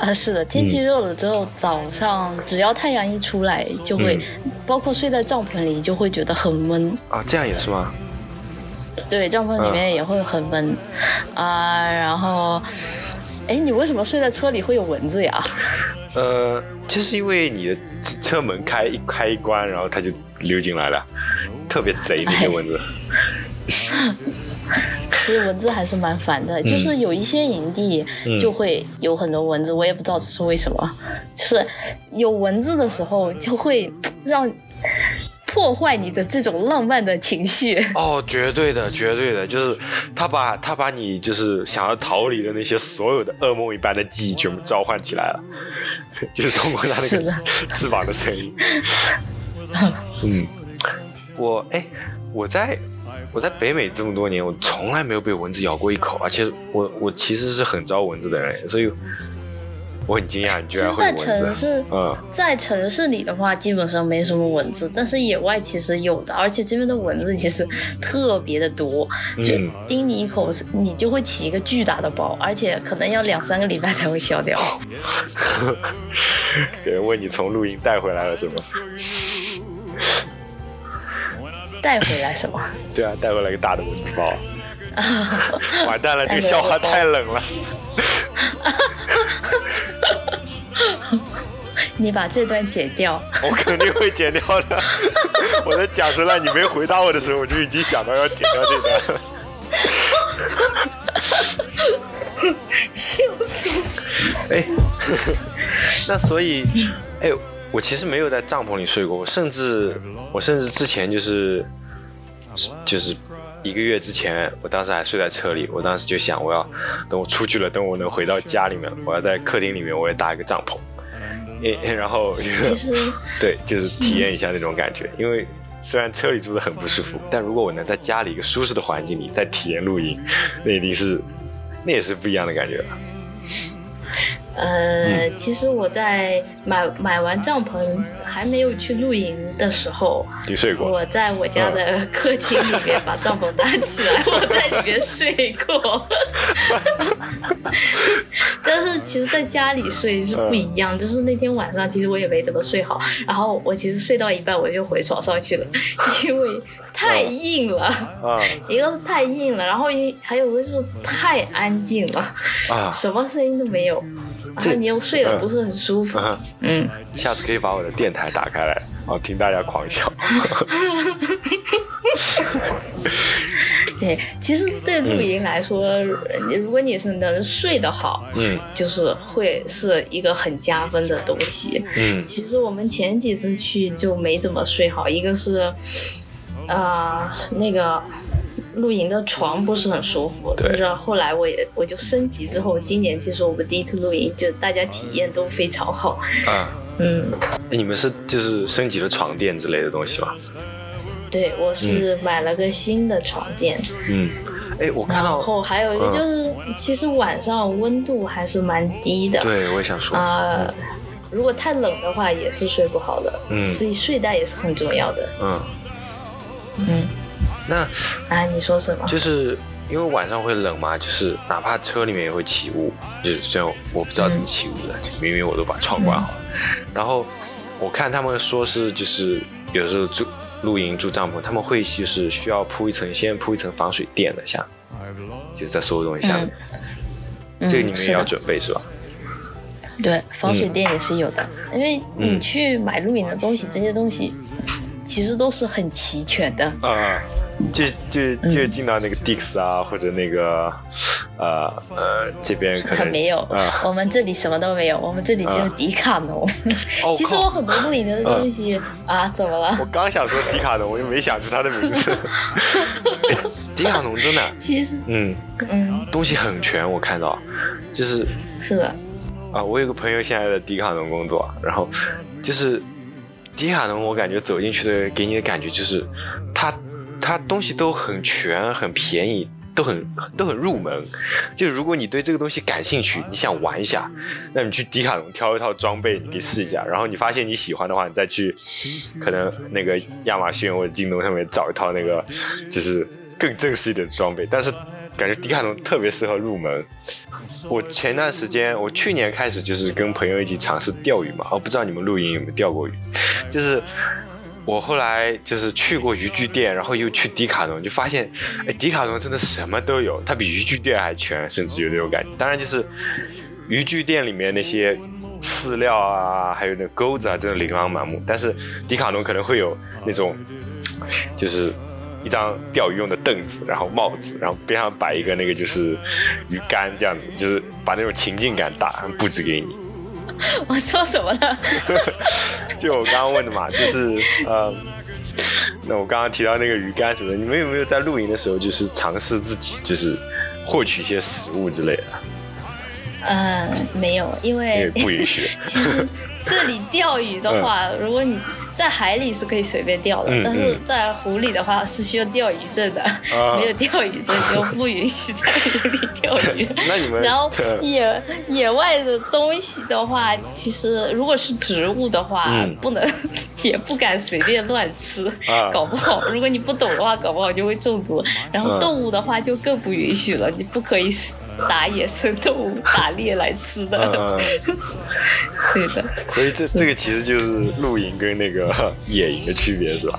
啊，是的，天气热了之后，早上只要太阳一出来，就会，包括睡在帐篷里，就会觉得很闷。啊，这样也是吗？对，帐篷里面也会很闷，啊、然后，哎，你为什么睡在车里会有蚊子呀？呃，就是因为你的车门开一开一关，然后它就溜进来了，特别贼那些蚊子。其实蚊子还是蛮烦的，就是有一些营地嗯就会有很多蚊子，我也不知道这是为什么。就是有蚊子的时候，就会让破坏你的这种浪漫的情绪。哦，绝对的，绝对的，就是他把他把你就是想要逃离的那些所有的噩梦一般的记忆全部召唤起来了，就是通过他那个 翅膀的声音。嗯，我哎，我在我在北美这么多年，我从来没有被蚊子咬过一口，而且我我其实是很招蚊子的人，所以我很惊讶，你居然其实，在会有蚊子。城市，嗯，在城市里的话，基本上没什么蚊子，但是野外其实有的，而且这边的蚊子其实特别的多，就嗯叮你一口，你就会起一个巨大的包，而且可能要两三个礼拜才会消掉。有人问你从露营带回来了是吗？带回来什么？对啊，带回来个大的蚊子包。完蛋了，这个笑话太冷了。你把这段剪掉。我肯定会剪掉的。我在讲出来，你没回答我的时候，我就已经想到要剪掉这段了。笑死！哎，那所以，哎，我其实没有在帐篷里睡过，我甚至，我甚至之前就是，就是一个月之前，我当时还睡在车里，我当时就想，我要等我出去了，等我能回到家里面，我要在客厅里面，我也搭一个帐篷，诶，然后其实对，就是体验一下那种感觉。因为虽然车里住的很不舒服，但如果我能在家里一个舒适的环境里再体验露营，那一定是，那也是不一样的感觉。呃，其实我在买买完帐篷还没有去露营的时候，你睡过？我在我家的客厅里面把帐篷搭起来，我在里面睡过。但是其实在家里睡是不一样，就是那天晚上其实我也没怎么睡好，然后我其实睡到一半我就回床上去了，因为太硬了。啊一个是太硬了，然后一还有一个就是太安静了，啊！什么声音都没有，然后你又睡得不是很舒服。啊嗯，下次可以把我的电台打开来，然后听大家狂笑。对，其实对露营来说，你如果你是能睡得好，嗯就是会是一个很加分的东西。嗯其实我们前几次去就没怎么睡好，一个是，呃，那个露营的床不是很舒服，就是后来我也我就升级之后，今年其实我们第一次露营，就大家体验都非常好。啊，嗯，哎你们是就是升级了床垫之类的东西吗？对我是买了个新的床垫，嗯，哎，我看然到，后还有一个就是，其实晚上温度还是蛮低的。对我也想说，啊、如果太冷的话也是睡不好的，嗯所以睡袋也是很重要的。嗯，嗯，那啊，你说什么？就是因为晚上会冷嘛，就是哪怕车里面也会起雾，就是虽然我不知道怎么起雾的，明明我都把窗关好了。然后我看他们说是就是有时候住露营住帐篷，他们会就是需要铺一层先铺一层防水垫的下，就是在所有东西下面，嗯这个你们也要准备是吧？对，防水垫也是有的，因为你去买露营的东西，这些东西其实都是很齐全的。啊、就就就进到那个 Dix 啊，或者那个呃呃这边可能 没有，啊、我们这里什么都没有，我们这里只有啊。迪卡侬。哦 其实我很多露营的东西啊，怎么了？我？刚想说迪卡侬，我又没想出它的名字。哎迪卡侬真的，其实，嗯，嗯，东西很全，我看到，就是是的，啊，我有个朋友现在在迪卡侬工作，然后就是迪卡侬，我感觉走进去的给你的感觉就是，它它东西都很全，很便宜。都很都很入门，就如果你对这个东西感兴趣，你想玩一下，那你去迪卡侬挑一套装备，你可以试一下，然后你发现你喜欢的话，你再去可能那个亚马逊或者京东上面找一套那个就是更正式一点的装备，但是感觉迪卡侬特别适合入门。我前段时间，我去年开始就是跟朋友一起尝试钓鱼嘛，我，不知道你们露营有没有钓过鱼？就是我后来就是去过渔具店，然后又去迪卡侬，就发现，哎，迪卡侬真的什么都有，它比渔具店还全，甚至有那种感觉。当然就是渔具店里面那些饲料啊，还有那钩子啊，真的琳琅满目。但是迪卡侬可能会有那种，就是一张钓鱼用的凳子，然后帽子，然后边上摆一个那个就是鱼竿这样子，就是把那种情境感打布置给你。我说什么了？就我刚刚问的嘛，就是呃，那我刚刚提到那个鱼竿什么的，你们有没有在露营的时候就是尝试自己就是获取一些食物之类的？嗯，没有，因为不允许。其实这里钓鱼的话，如果你在海里是可以随便钓的，嗯但是嗯。在湖里的话是需要钓鱼证的，啊。没有钓鱼证就不允许在湖里钓鱼。那你们然后 嗯野野外的东西的话，其实如果是植物的话，嗯。不能也不敢随便乱吃，啊。搞不好如果你不懂的话，搞不好就会中毒。然后嗯动物的话就更不允许了，你不可以打野生动物打猎来吃的。嗯，对的，所以这这个其实就是露营跟那个 野营的区别是吧？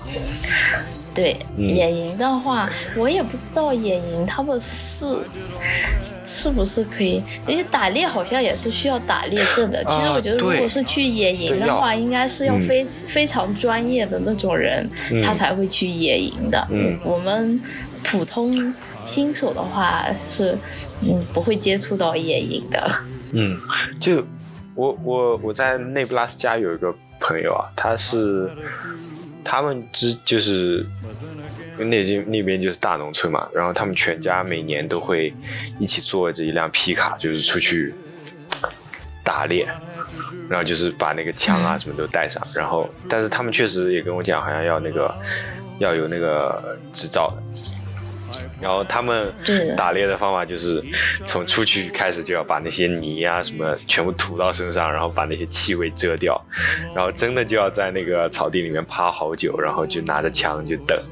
对、嗯野营的话，我也不知道野营他们是。是不是可以？而且打猎好像也是需要打猎证的。其实我觉得，如果是去野营的对话，应该是要嗯非、非常专业的那种人，嗯他才会去野营的。嗯我们普通新手的话是，嗯，不会接触到野营的。嗯，就我我我在内布拉斯加有一个朋友啊，他是他们之就是那边那边就是大农村嘛，然后他们全家每年都会一起坐着一辆皮卡，就是出去打猎，然后就是把那个枪啊什么都带上，然后但是他们确实也跟我讲，好像要那个要有那个执照的。然后他们打猎的方法就是从出去开始就要把那些泥啊什么全部涂到身上，然后把那些气味遮掉，然后真的就要在那个草地里面趴好久，然后就拿着枪就等，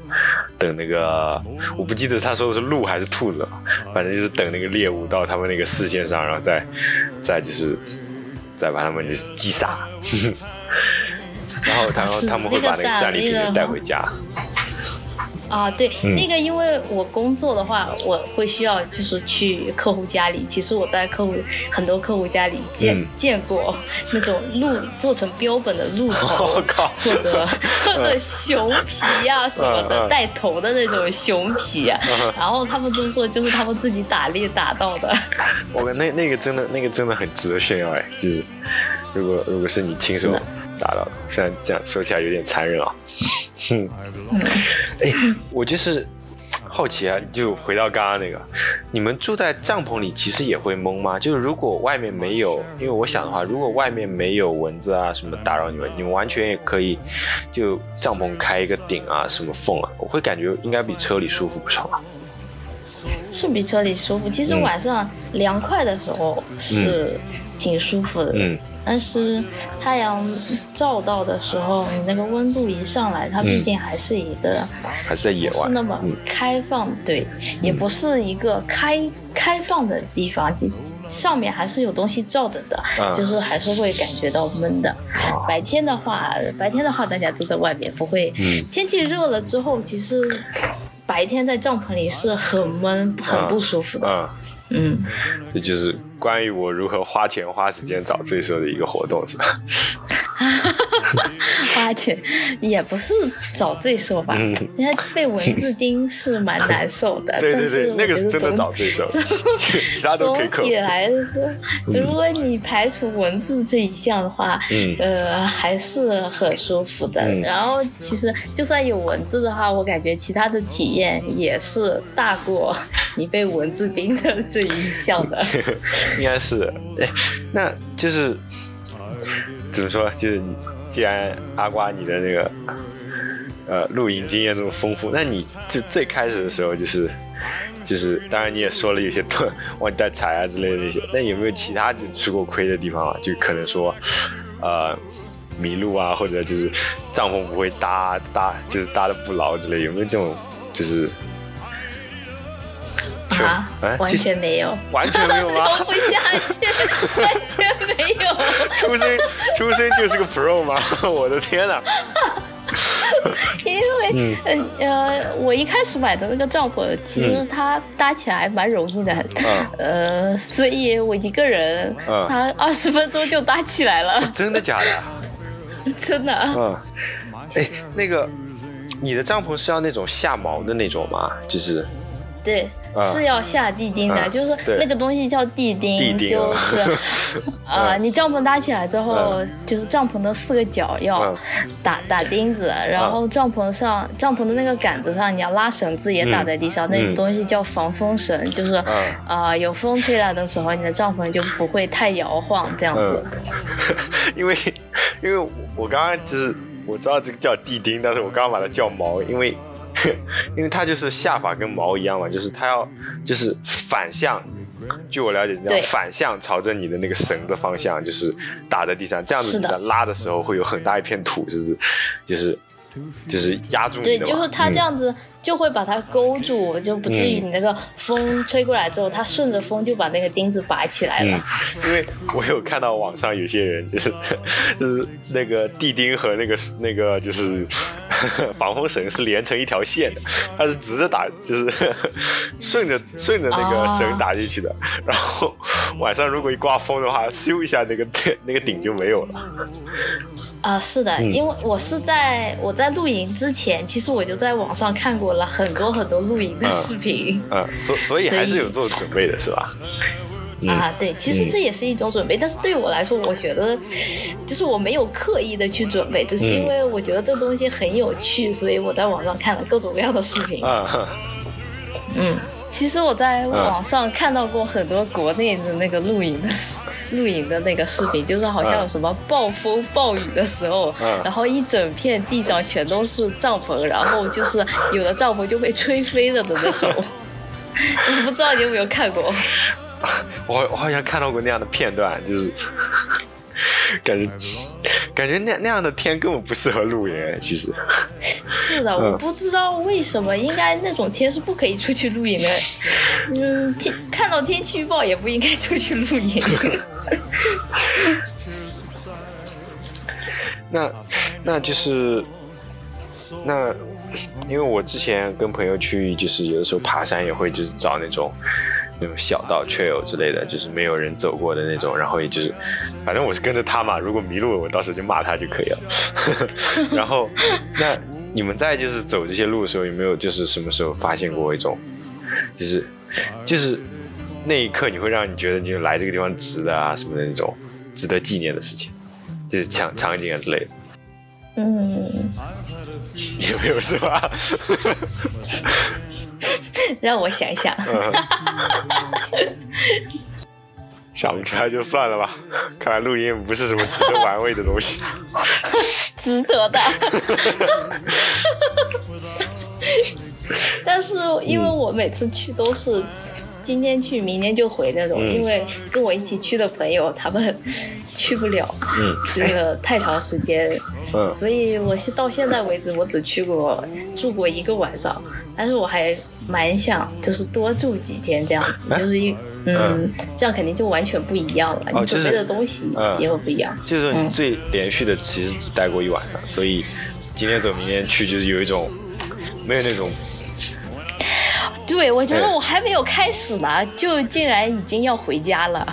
等那个我不记得他说的是鹿还是兔子了，反正就是等那个猎物到他们那个视线上，然后再再就是再把他们就是击杀，然后然后他们会把那个战利品带回家。啊，对，嗯那个因为我工作的话，我会需要就是去客户家里。其实我在客户很多客户家里见、嗯见过那种鹿做成标本的鹿 头，或者 或者熊皮啊、什么的带头的那种熊皮啊。然后他们都说就是他们自己打猎打到的。我那那个真的那个真的很值得炫耀哎，就是如果如果是你亲手打到的，虽然这样说起来有点残忍啊。哼，哎，我就是好奇啊，就回到刚刚那个，你们住在帐篷里其实也会懵吗？就是如果外面没有，因为我想的话，如果外面没有蚊子啊什么打扰你们，你们完全也可以就帐篷开一个顶啊，什么缝啊，我会感觉应该比车里舒服不少啊。是比车里舒服。其实嗯晚上凉快的时候是挺舒服的，嗯但是太阳照到的时候，你那个温度一上来，它毕竟还是一个还是在野外不是那么嗯开放，对，也不是一个开开放的地方，上面还是有东西照着的，啊就是还是会感觉到闷的。白天的话，白天的话大家都在外面，不会。嗯天气热了之后，其实白天在帐篷里是很闷、很不舒服的。啊。嗯，这就是关于我如何花钱花时间找罪受的一个活动，是吧？花钱也不是找罪受吧？嗯人家被蚊子叮是蛮难受的，对对但是对，那个我觉得是真的总找罪受，其其他都可以总体。来说，如果你排除蚊子这一项的话，嗯呃，还是很舒服的。嗯然后其实就算有蚊子的话，我感觉其他的体验也是大过你被蚊子叮的这一项的。应该是，哎，那就是怎么说？就是你既然阿瓜你的那个呃露营经验这么丰富，那你就最开始的时候就是就是，当然你也说了有些特忘记带柴啊之类的那些，那有没有其他就吃过亏的地方啊？就可能说呃迷路啊，或者就是帐篷不会搭搭，就是搭的不牢之类，有没有这种就是？是啊哎，完全没有，完全没有吗？聊不下去，完全没有。出生出生就是个 pro 吗？我的天呐！因为呃呃，我一开始买的那个帐篷，其实它搭起来蛮容易的，嗯呃，所以我一个人，嗯它二十分钟就搭起来了，真的假的？真的。嗯，哎，那个你的帐篷是要那种下毛的那种吗？就是对，啊是要下地钉的，啊就是对。那个东西叫地钉，就啊。是 啊、嗯。你帐篷搭起来之后，嗯。就是帐篷的四个角要嗯。打、打钉子，然后帐篷上帐篷的那个杆子上你要拉绳子也打在地上，那嗯。个东西叫防风绳，就是啊、嗯有风吹来的时候，你的帐篷就不会太摇晃这样子。因为因为我我刚刚就是我知道这个叫地钉，但是我刚刚把它叫毛，因为 因为它就是下法跟毛一样嘛，就是它要就是反向。据我了解，你要反向朝着你的那个绳的方向，就是打在地上，这样子你在拉的时候会有很大一片土，就是就是就是压住你对，的嘛。就是它这样子就会把它勾住，就不至于你那个风吹过来之后，它顺着风就把那个钉子拔起来了。嗯，因为我有看到网上有些人就是 就是那个地钉和那个那个就是 防风绳是连成一条线的，它是直着打，就是 顺着顺着那个绳打进去的。然后晚上如果一刮风的话，咻一下那个 那个顶就没有了。啊，是的，因为我是在我在露营之前，其实我就在网上看过了很多很多露营的视频、嗯，所所以还是有做准备的，是吧？啊。对，其实这也是一种准备，但是对我来说，我觉得就是我没有刻意的去准备，只是因为我觉得这东西很有趣，所以我在网上看了各种各样的视频。啊，嗯，其实我在网上看到过很多国内的那个露营的视露营的那个视频，就是好像有什么暴风暴雨的时候，嗯然后一整片地上全都是帐篷，然后就是有的帐篷就被吹飞了的那种。我不知道你有没有看过？我我好像看到过那样的片段，就是 感觉 感觉那那样的天根本不适合露营，其实。是的，嗯我不知道为什么，应该那种天是不可以出去露营的。嗯，天看到天气预报也不应该出去露营。那那就是那，因为我之前跟朋友去，就是有的时候爬山也会就是找那种那种小道 trail 之类的，就是没有人走过的那种，然后也就是反正我是跟着他嘛，如果迷路了，我到时候就骂他就可以了。然后那你们在就是走这些路的时候，有没有就是什么时候发现过一种，就是就是那一刻你会让你觉得你来这个地方值得啊什么的那种值得纪念的事情，就是场场景啊之类的。嗯，有没有是吧？让我想一想。想不出来就算了吧。看来录音不是什么值得玩味的东西。值得的。但是因为我每次去都是今天去明天就回那种，嗯因为跟我一起去的朋友他们去不了，嗯。这个太长时间，嗯。所以我现到现在为止我只去过住过一个晚上，但是我还蛮想就是多住几天这样子，哎就是一嗯嗯这样肯定就完全不一样了，哦你准备的东西嗯。也会不一样。就是你嗯。最连续的其实只待过一晚上，所以今天走明天去，就是有一种没有那种。对，我觉得哎。我还没有开始呢，就竟然已经要回家了。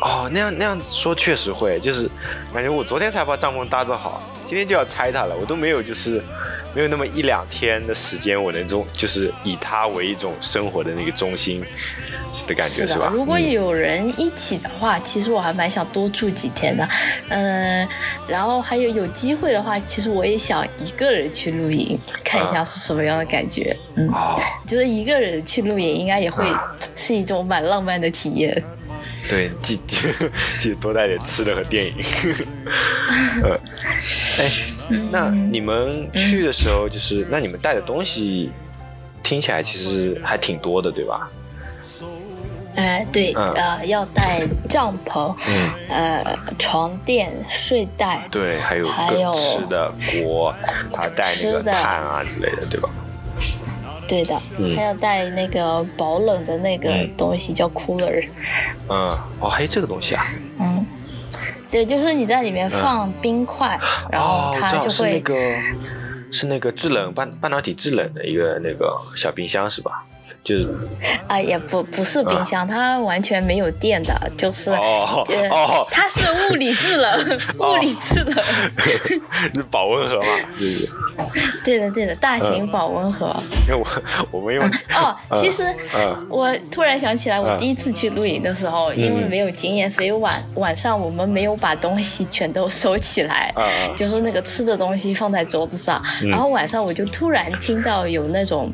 哦那样那样说确实会，就是感觉我昨天才把帐篷搭着好，今天就要拆它了，我都没有就是没有那么一两天的时间，我能中就是以它为一种生活的那个中心的感觉是吧？，如果嗯有人一起的话，其实我还蛮想多住几天的。嗯，然后还有有机会的话，其实我也想一个人去露营，看一下是什么样的感觉。嗯，觉得一个人去露营应该也会是一种蛮浪漫的体验。对，记 记得多带点吃的和电影。呃，哎，那你们去的时候，就是那你们带的东西，听起来其实还挺多的，对吧？哎，对，嗯呃，要带帐篷，嗯，呃，床垫、睡袋，对，还有还有吃的锅，还带那个炭啊之类的，对吧？对的，嗯还要带那个保冷的那个嗯东西叫 cooler。嗯，哦，还有这个东西啊？嗯，对，就是你在里面放冰块，然后哦，它就会，那个是那个制冷半半导体制冷的一个那个小冰箱是吧？就是啊，也不不是冰箱，它完全没有电的，就是哦 它是物理制冷，物理制冷。是保温盒嘛，就是对的对的，大型保温盒。因为我我们用哦，其实嗯我突然想起来，我嗯第一次去露营的时候，因为没有经验，所以晚晚上我们没有把东西全都收起来就是那个吃的东西放在桌子上。然后晚上我就突然听到有那种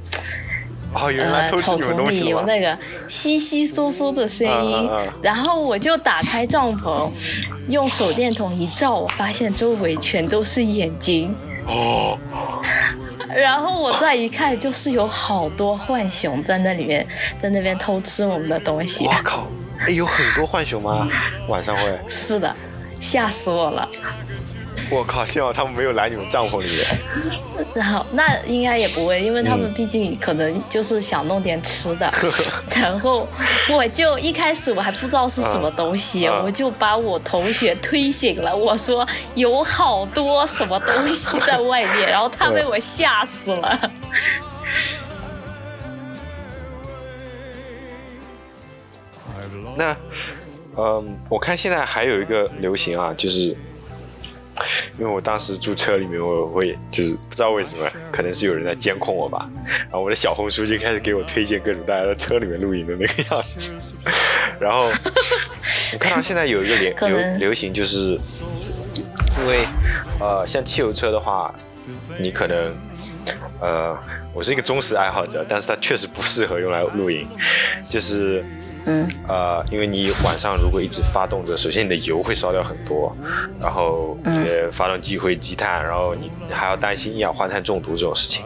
哦，有人来呃偷吃你们草丛里？有那个窸窸窣窣的声音然后我就打开帐篷，用手电筒一照，我发现周围全都是眼睛。哦，然后我再一看，就是有好多浣熊在那里面，在那边偷吃我们的东西我。靠，哎，有很多浣熊吗？晚上会？是的，吓死我了。我靠，幸好他们没有来你们帐篷里面。然后那应该也不会，因为他们嗯毕竟可能就是想弄点吃的。然后我就一开始我还不知道是什么东西，我就把我同学推醒了，我说有好多什么东西在外面，然后他被我吓死了。那，嗯，我看现在还有一个流行啊，就是因为我当时住车里面，我会就是不知道为什么，可能是有人在监控我吧，然后我的小红书就开始给我推荐各种大家在车里面露营的那个样子，然后我看到现在有一个流 流流行，就是因为呃，像汽油车的话，你可能呃，我是一个忠实爱好者，但是它确实不适合用来露营，就是。嗯呃，因为你晚上如果一直发动着，首先你的油会烧掉很多，然后你的发动机会积碳，然后你还要担心一氧化碳中毒这种事情。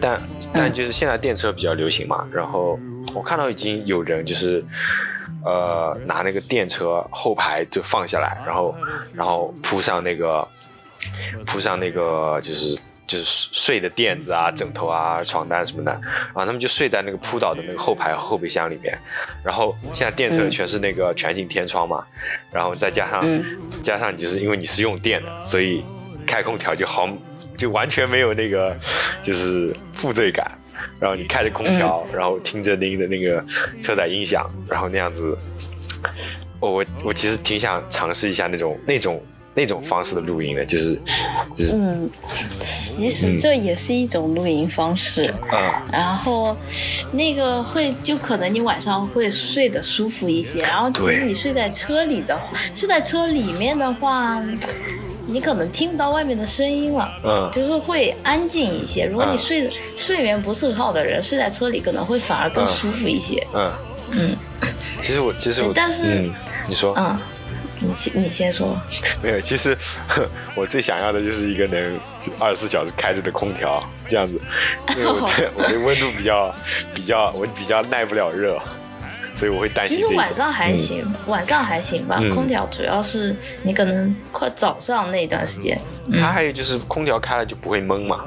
但但就是现在电车比较流行嘛，然后我看到已经有人就是呃拿那个电车后排就放下来，然后然后铺上那个铺上那个就是。就是睡的垫子啊、枕头啊、床单什么的，然后他们就睡在那个铺倒的那个后排后备箱里面。然后现在电车全是那个全景天窗嘛，然后再加上、嗯。加上就是因为你是用电的，所以开空调就好，就完全没有那个就是负罪感。然后你开着空调，然后听着那个那个车载音响，然后那样子，我我我其实挺想尝试一下那种那种那种方式的露营呢，就是就是嗯，其实这也是一种露营方式。嗯、然后，那个会就可能你晚上会睡得舒服一些。然后，其实你睡在车里的，睡在车里面的话，你可能听不到外面的声音了，嗯就是会安静一些。如果你嗯睡、睡眠不是很好的人，睡在车里可能会反而更嗯舒服一些。嗯嗯其实我其实我但是嗯，你说嗯，你先你先说。没有，其实 我最想要的就是一个能二十四小时开着的空调，这样子，因为我 的我的温度比较比较我比较耐不了热，所以我会担心其。实晚上还行，晚上还行吧。嗯空调主要是你可能快早上那段时间。嗯。它还有就是空调开了就不会闷嘛，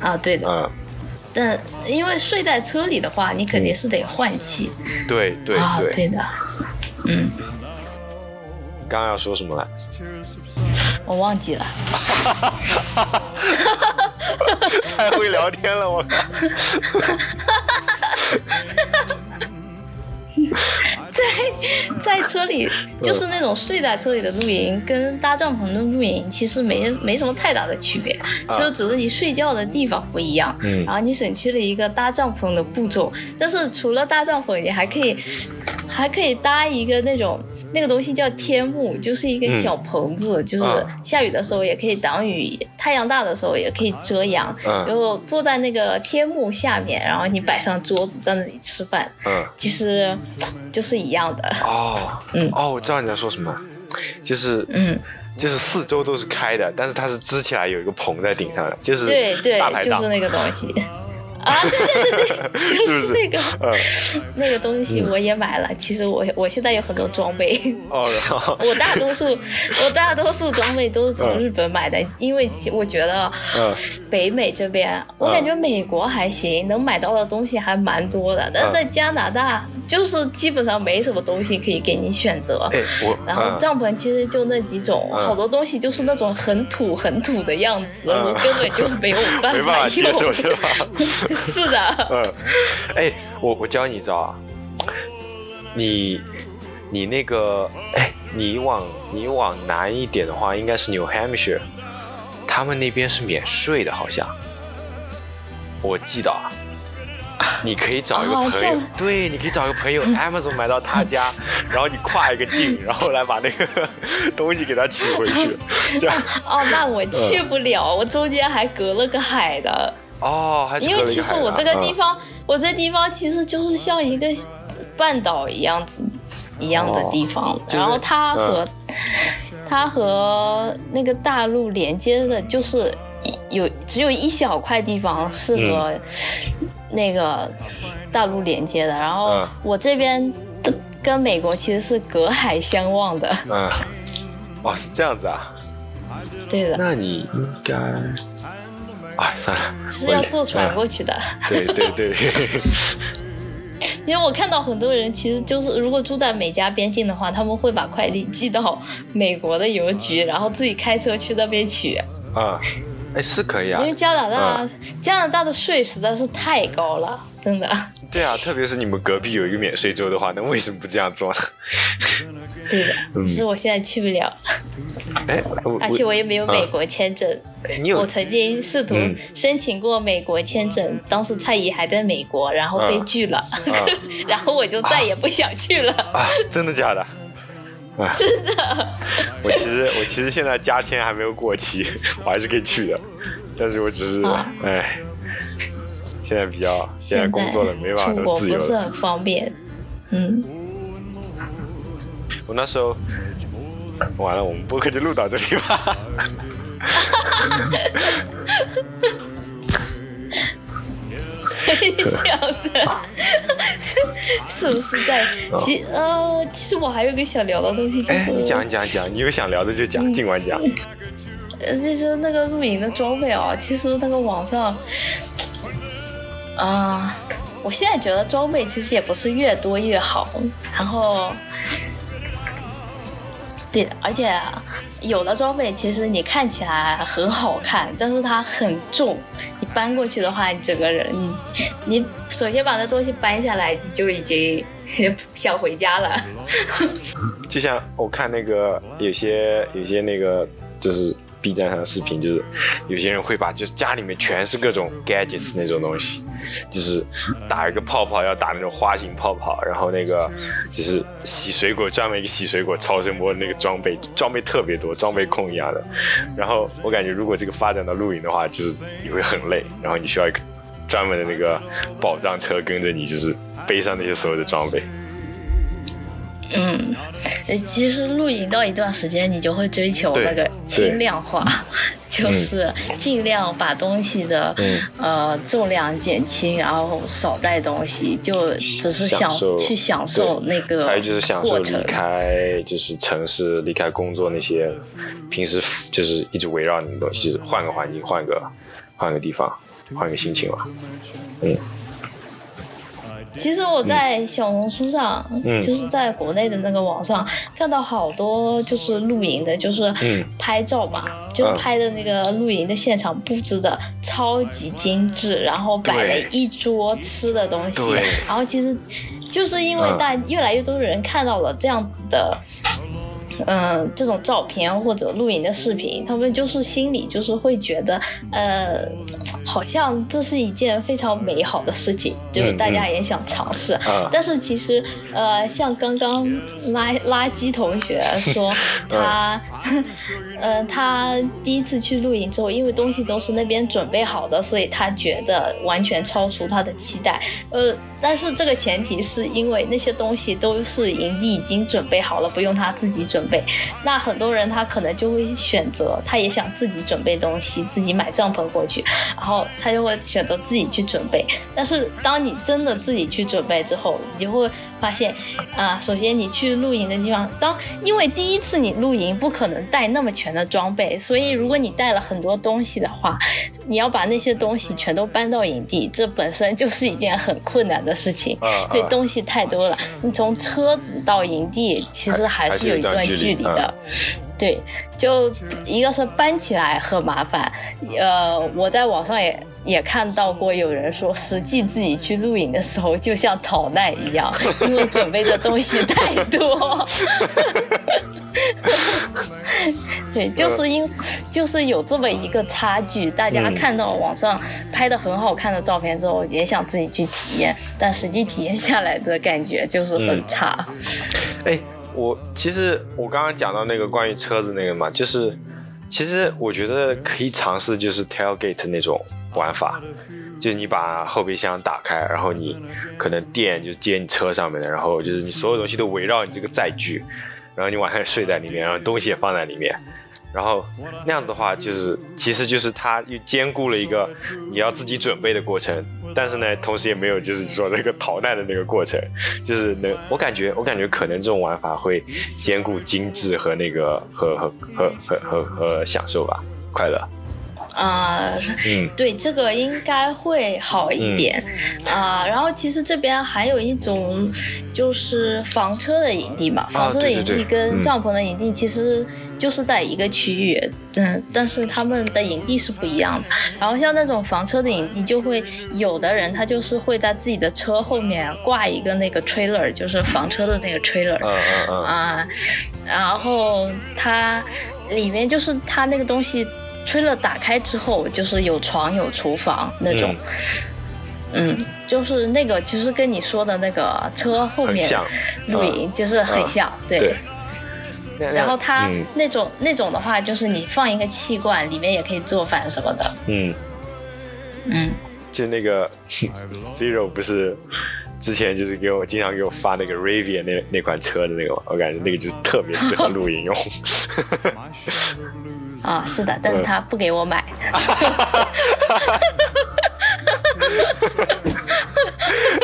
啊，对的。嗯，但因为睡在车里的话，你肯定是得换气。对对啊，对。对的。嗯，刚刚要说什么来？我忘记了。太会聊天了，我靠！在 在车里，就是那种睡在车里的露营，跟搭帐篷的露营其实没没什么太大的区别，就只是你睡觉的地方不一样。嗯然后你省去了一个搭帐篷的步骤，但是除了搭帐篷，你还可以还可以搭一个那种。那个东西叫天幕，就是一个小棚子，就是嗯下雨的时候也可以挡雨，太阳大的时候也可以遮阳。嗯然后坐在那个天幕下面，然后你摆上桌子在那里吃饭，嗯，其实就是一样的。哦，嗯哦，我知道你在说什么，就是嗯，就是四周都是开的，但是它是支起来有一个棚在顶上的，就是对对就是那个东西。啊，对对对对，就 是？是那个嗯，那个东西我也买了。其实我我现在有很多装备，哦，然后？我大多数我大多数装备都是从日本买的，因为我觉得嗯。北美这边，我感觉美国还行，能买到的东西还蛮多的，但是在加拿大就是基本上没什么东西可以给你选择。哎，然后嗯。帐篷其实就那几种，嗯好多东西就是那种很土很土的样子，嗯。我根本就没有办 没办法接用。受是吧？是的，嗯，哎，我我教你一招啊，你你那个，哎，你往你往南一点的话，应该是 New Hampshire，他们那边是免税的，好像，我记得啊。你可以找一个朋友，哦对，你可以找一个朋友，Amazon 买到他家，然后你跨一个境，然后来把那个 东西给他取回去，这样哦，那我去不了，我中间还隔了个海的。哦，还是因为其实我这个地方，我这地方其实就是像一个半岛一样子一样的地方，就是然后它和、嗯它和那个大陆连接的，就是有只有一小块地方是和那个大陆连接的，然后嗯。我这边的跟美国其实是隔海相望的，嗯，哦，是这样子啊。对的，那你应该，哎，算了，是要坐船嗯过去的。对 对对，因为我看到很多人其实就是，如果住在美加边境的话，他们会把快递寄到美国的邮局，然后自己开车去那边取。啊，哎，是可以啊因，为加拿大、嗯加拿大的税实在是太高了，真的。对啊，特别是你们隔壁有一个免税州的话，那为什么不这样做呢？对的，嗯只是我现在去不了，哎，我而且我也没有美国签证。哎你有我曾经试图嗯申请过美国签证，当时蔡姨还在美国，然后被嗯拒了，啊 然后我就再也不想去了。啊，真的假的？啊，真的。我其实我其实现在加签还没有过期，我还是可以去的，但是我只是啊哎，现在比较现在工作了，没办法出国那么自由。不是很方便。嗯，我那时候完了，我们播客就录到这里吧。笑的，是不是在？其呃，其实我还有个想聊的东西，就哎，是你讲你讲讲，你有想聊的就讲，尽管讲。呃，就是那个露营的装备啊，其实那个网上，啊、我现在觉得装备其实也不是越多越好，然后，对的，而且有的装备其实你看起来很好看，但是它很重，你搬过去的话，你整个人你你首先把那东西搬下来，你就已经 想回家了。就像我看那个有些有些那个就是 B 站上的视频，就是有些人会把就是家里面全是各种 gadgets 那种东西，就是打一个泡泡要打那种花形泡泡，然后那个就是洗水果专门一个洗水果超声波的那个装备，装备特别多，装备控一样的。然后我感觉如果这个发展到露营的话，就是你会很累，然后你需要一个专门的那个保障车跟着你，就是背上那些所有的装备。嗯，呃其实露营到一段时间，你就会追求那个轻量化，就是尽量把东西的、嗯。呃重量减轻，然后少带东西，就只是想享去享受那个还有就是享受离。开就是城市、离开工作那些平时就是一直围绕你的东西，换个环境，换个换个地方，换个心情吧。嗯，其实我在小红书上，嗯。就是在国内的那个网上看到好多就是露营的，就是嗯。拍照吧，就嗯。拍的那个露营的现场布置的超级精致，然后摆了一桌吃的东西，然后其实就是因为嗯。大越来越多的人看到了这样子的。嗯，这种照片或者录影的视频，他们就是心里就是会觉得，呃，好像这是一件非常美好的事情，就是嗯大家也想尝试。啊 但是其实，呃，像刚刚垃垃圾同学说，他呃，他第一次去露营之后，因为东西都是那边准备好的，所以他觉得完全超出他的期待。呃，但是这个前提是因为那些东西都是营地已经准备好了，不用他自己准备。那很多人他可能就会选择，他也想自己准备东西，自己买帐篷过去，然后他就会选择自己去准备。但是当你真的自己去准备之后，你就会发现，啊、首先你去露营的地方，当因为第一次你露营不可能带那么全的装备，所以如果你带了很多东西的话，你要把那些东西全都搬到营地，这本身就是一件很困难的事情，嗯因为东西太多了。你从车子到营地，其实还是有一段距离的。对，就一个是搬起来很麻烦，呃，我在网上也也看到过有人说，实际自己去露营的时候就像逃难一样，因为准备的东西太多。对，就是因就是有这么一个差距，大家嗯看到网上拍的很好看的照片之后，也想自己去体验，但实际体验下来的感觉就是很嗯差。哎，我其实我刚刚讲到那个关于车子那个嘛，就是其实我觉得可以尝试就是 tailgate 那种玩法，就是你把后备箱打开，然后你可能电就接你车上面的，然后就是你所有东西都围绕你这个载具，然后你晚上睡在里面，然后东西也放在里面。然后那样子的话，就是其实就是它又兼顾了一个你要自己准备的过程，但是呢，同时也没有就是说那个逃难的那个过程，就是能我感觉我感觉可能这种玩法会兼顾精致和那个和和和和和和享受吧，快乐。啊、嗯。对，这个应该会好一点啊、然后其实这边还有一种就是房车的营地嘛，房车的营地跟嗯。帐篷的营地其实就是在一个区域，嗯，但是他们的营地是不一样的。然后像那种房车的营地，就会有的人他就是会在自己的车后面挂一个那个 trailer，就是房车的那个 trailer，啊，然后它里面就是它那个东西吹了打开之后，就是有床有厨房那种，嗯。就是那个就是跟你说的那个车后面露营、就是很像，对。然后它嗯。那种、那种的话，就是你放一个气罐，里面也可以做饭什么的。嗯，嗯，就那个 Zero 不是之前就是给我经常给我发那个 Rivian 那那款车的那个嘛，我感觉那个就特别适合露营用。啊，是的，但是他不给我买。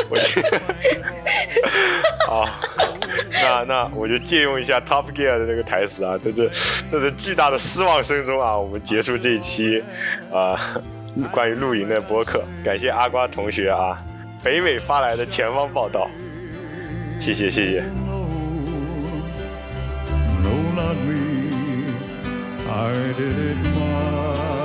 我觉得啊，那那我就借用一下 Top Gear 的那个台词啊，在这在这巨大的失望声中啊，我们结束这一期啊、关于露营的播客，感谢阿瓜同学啊北美发来的前方报道，谢谢谢谢。I did it my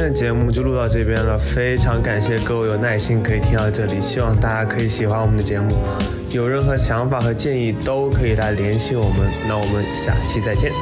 今天的节目就录到这边了，非常感谢各位有耐心可以听到这里，希望大家可以喜欢我们的节目，有任何想法和建议都可以来联系我们，那我们下期再见。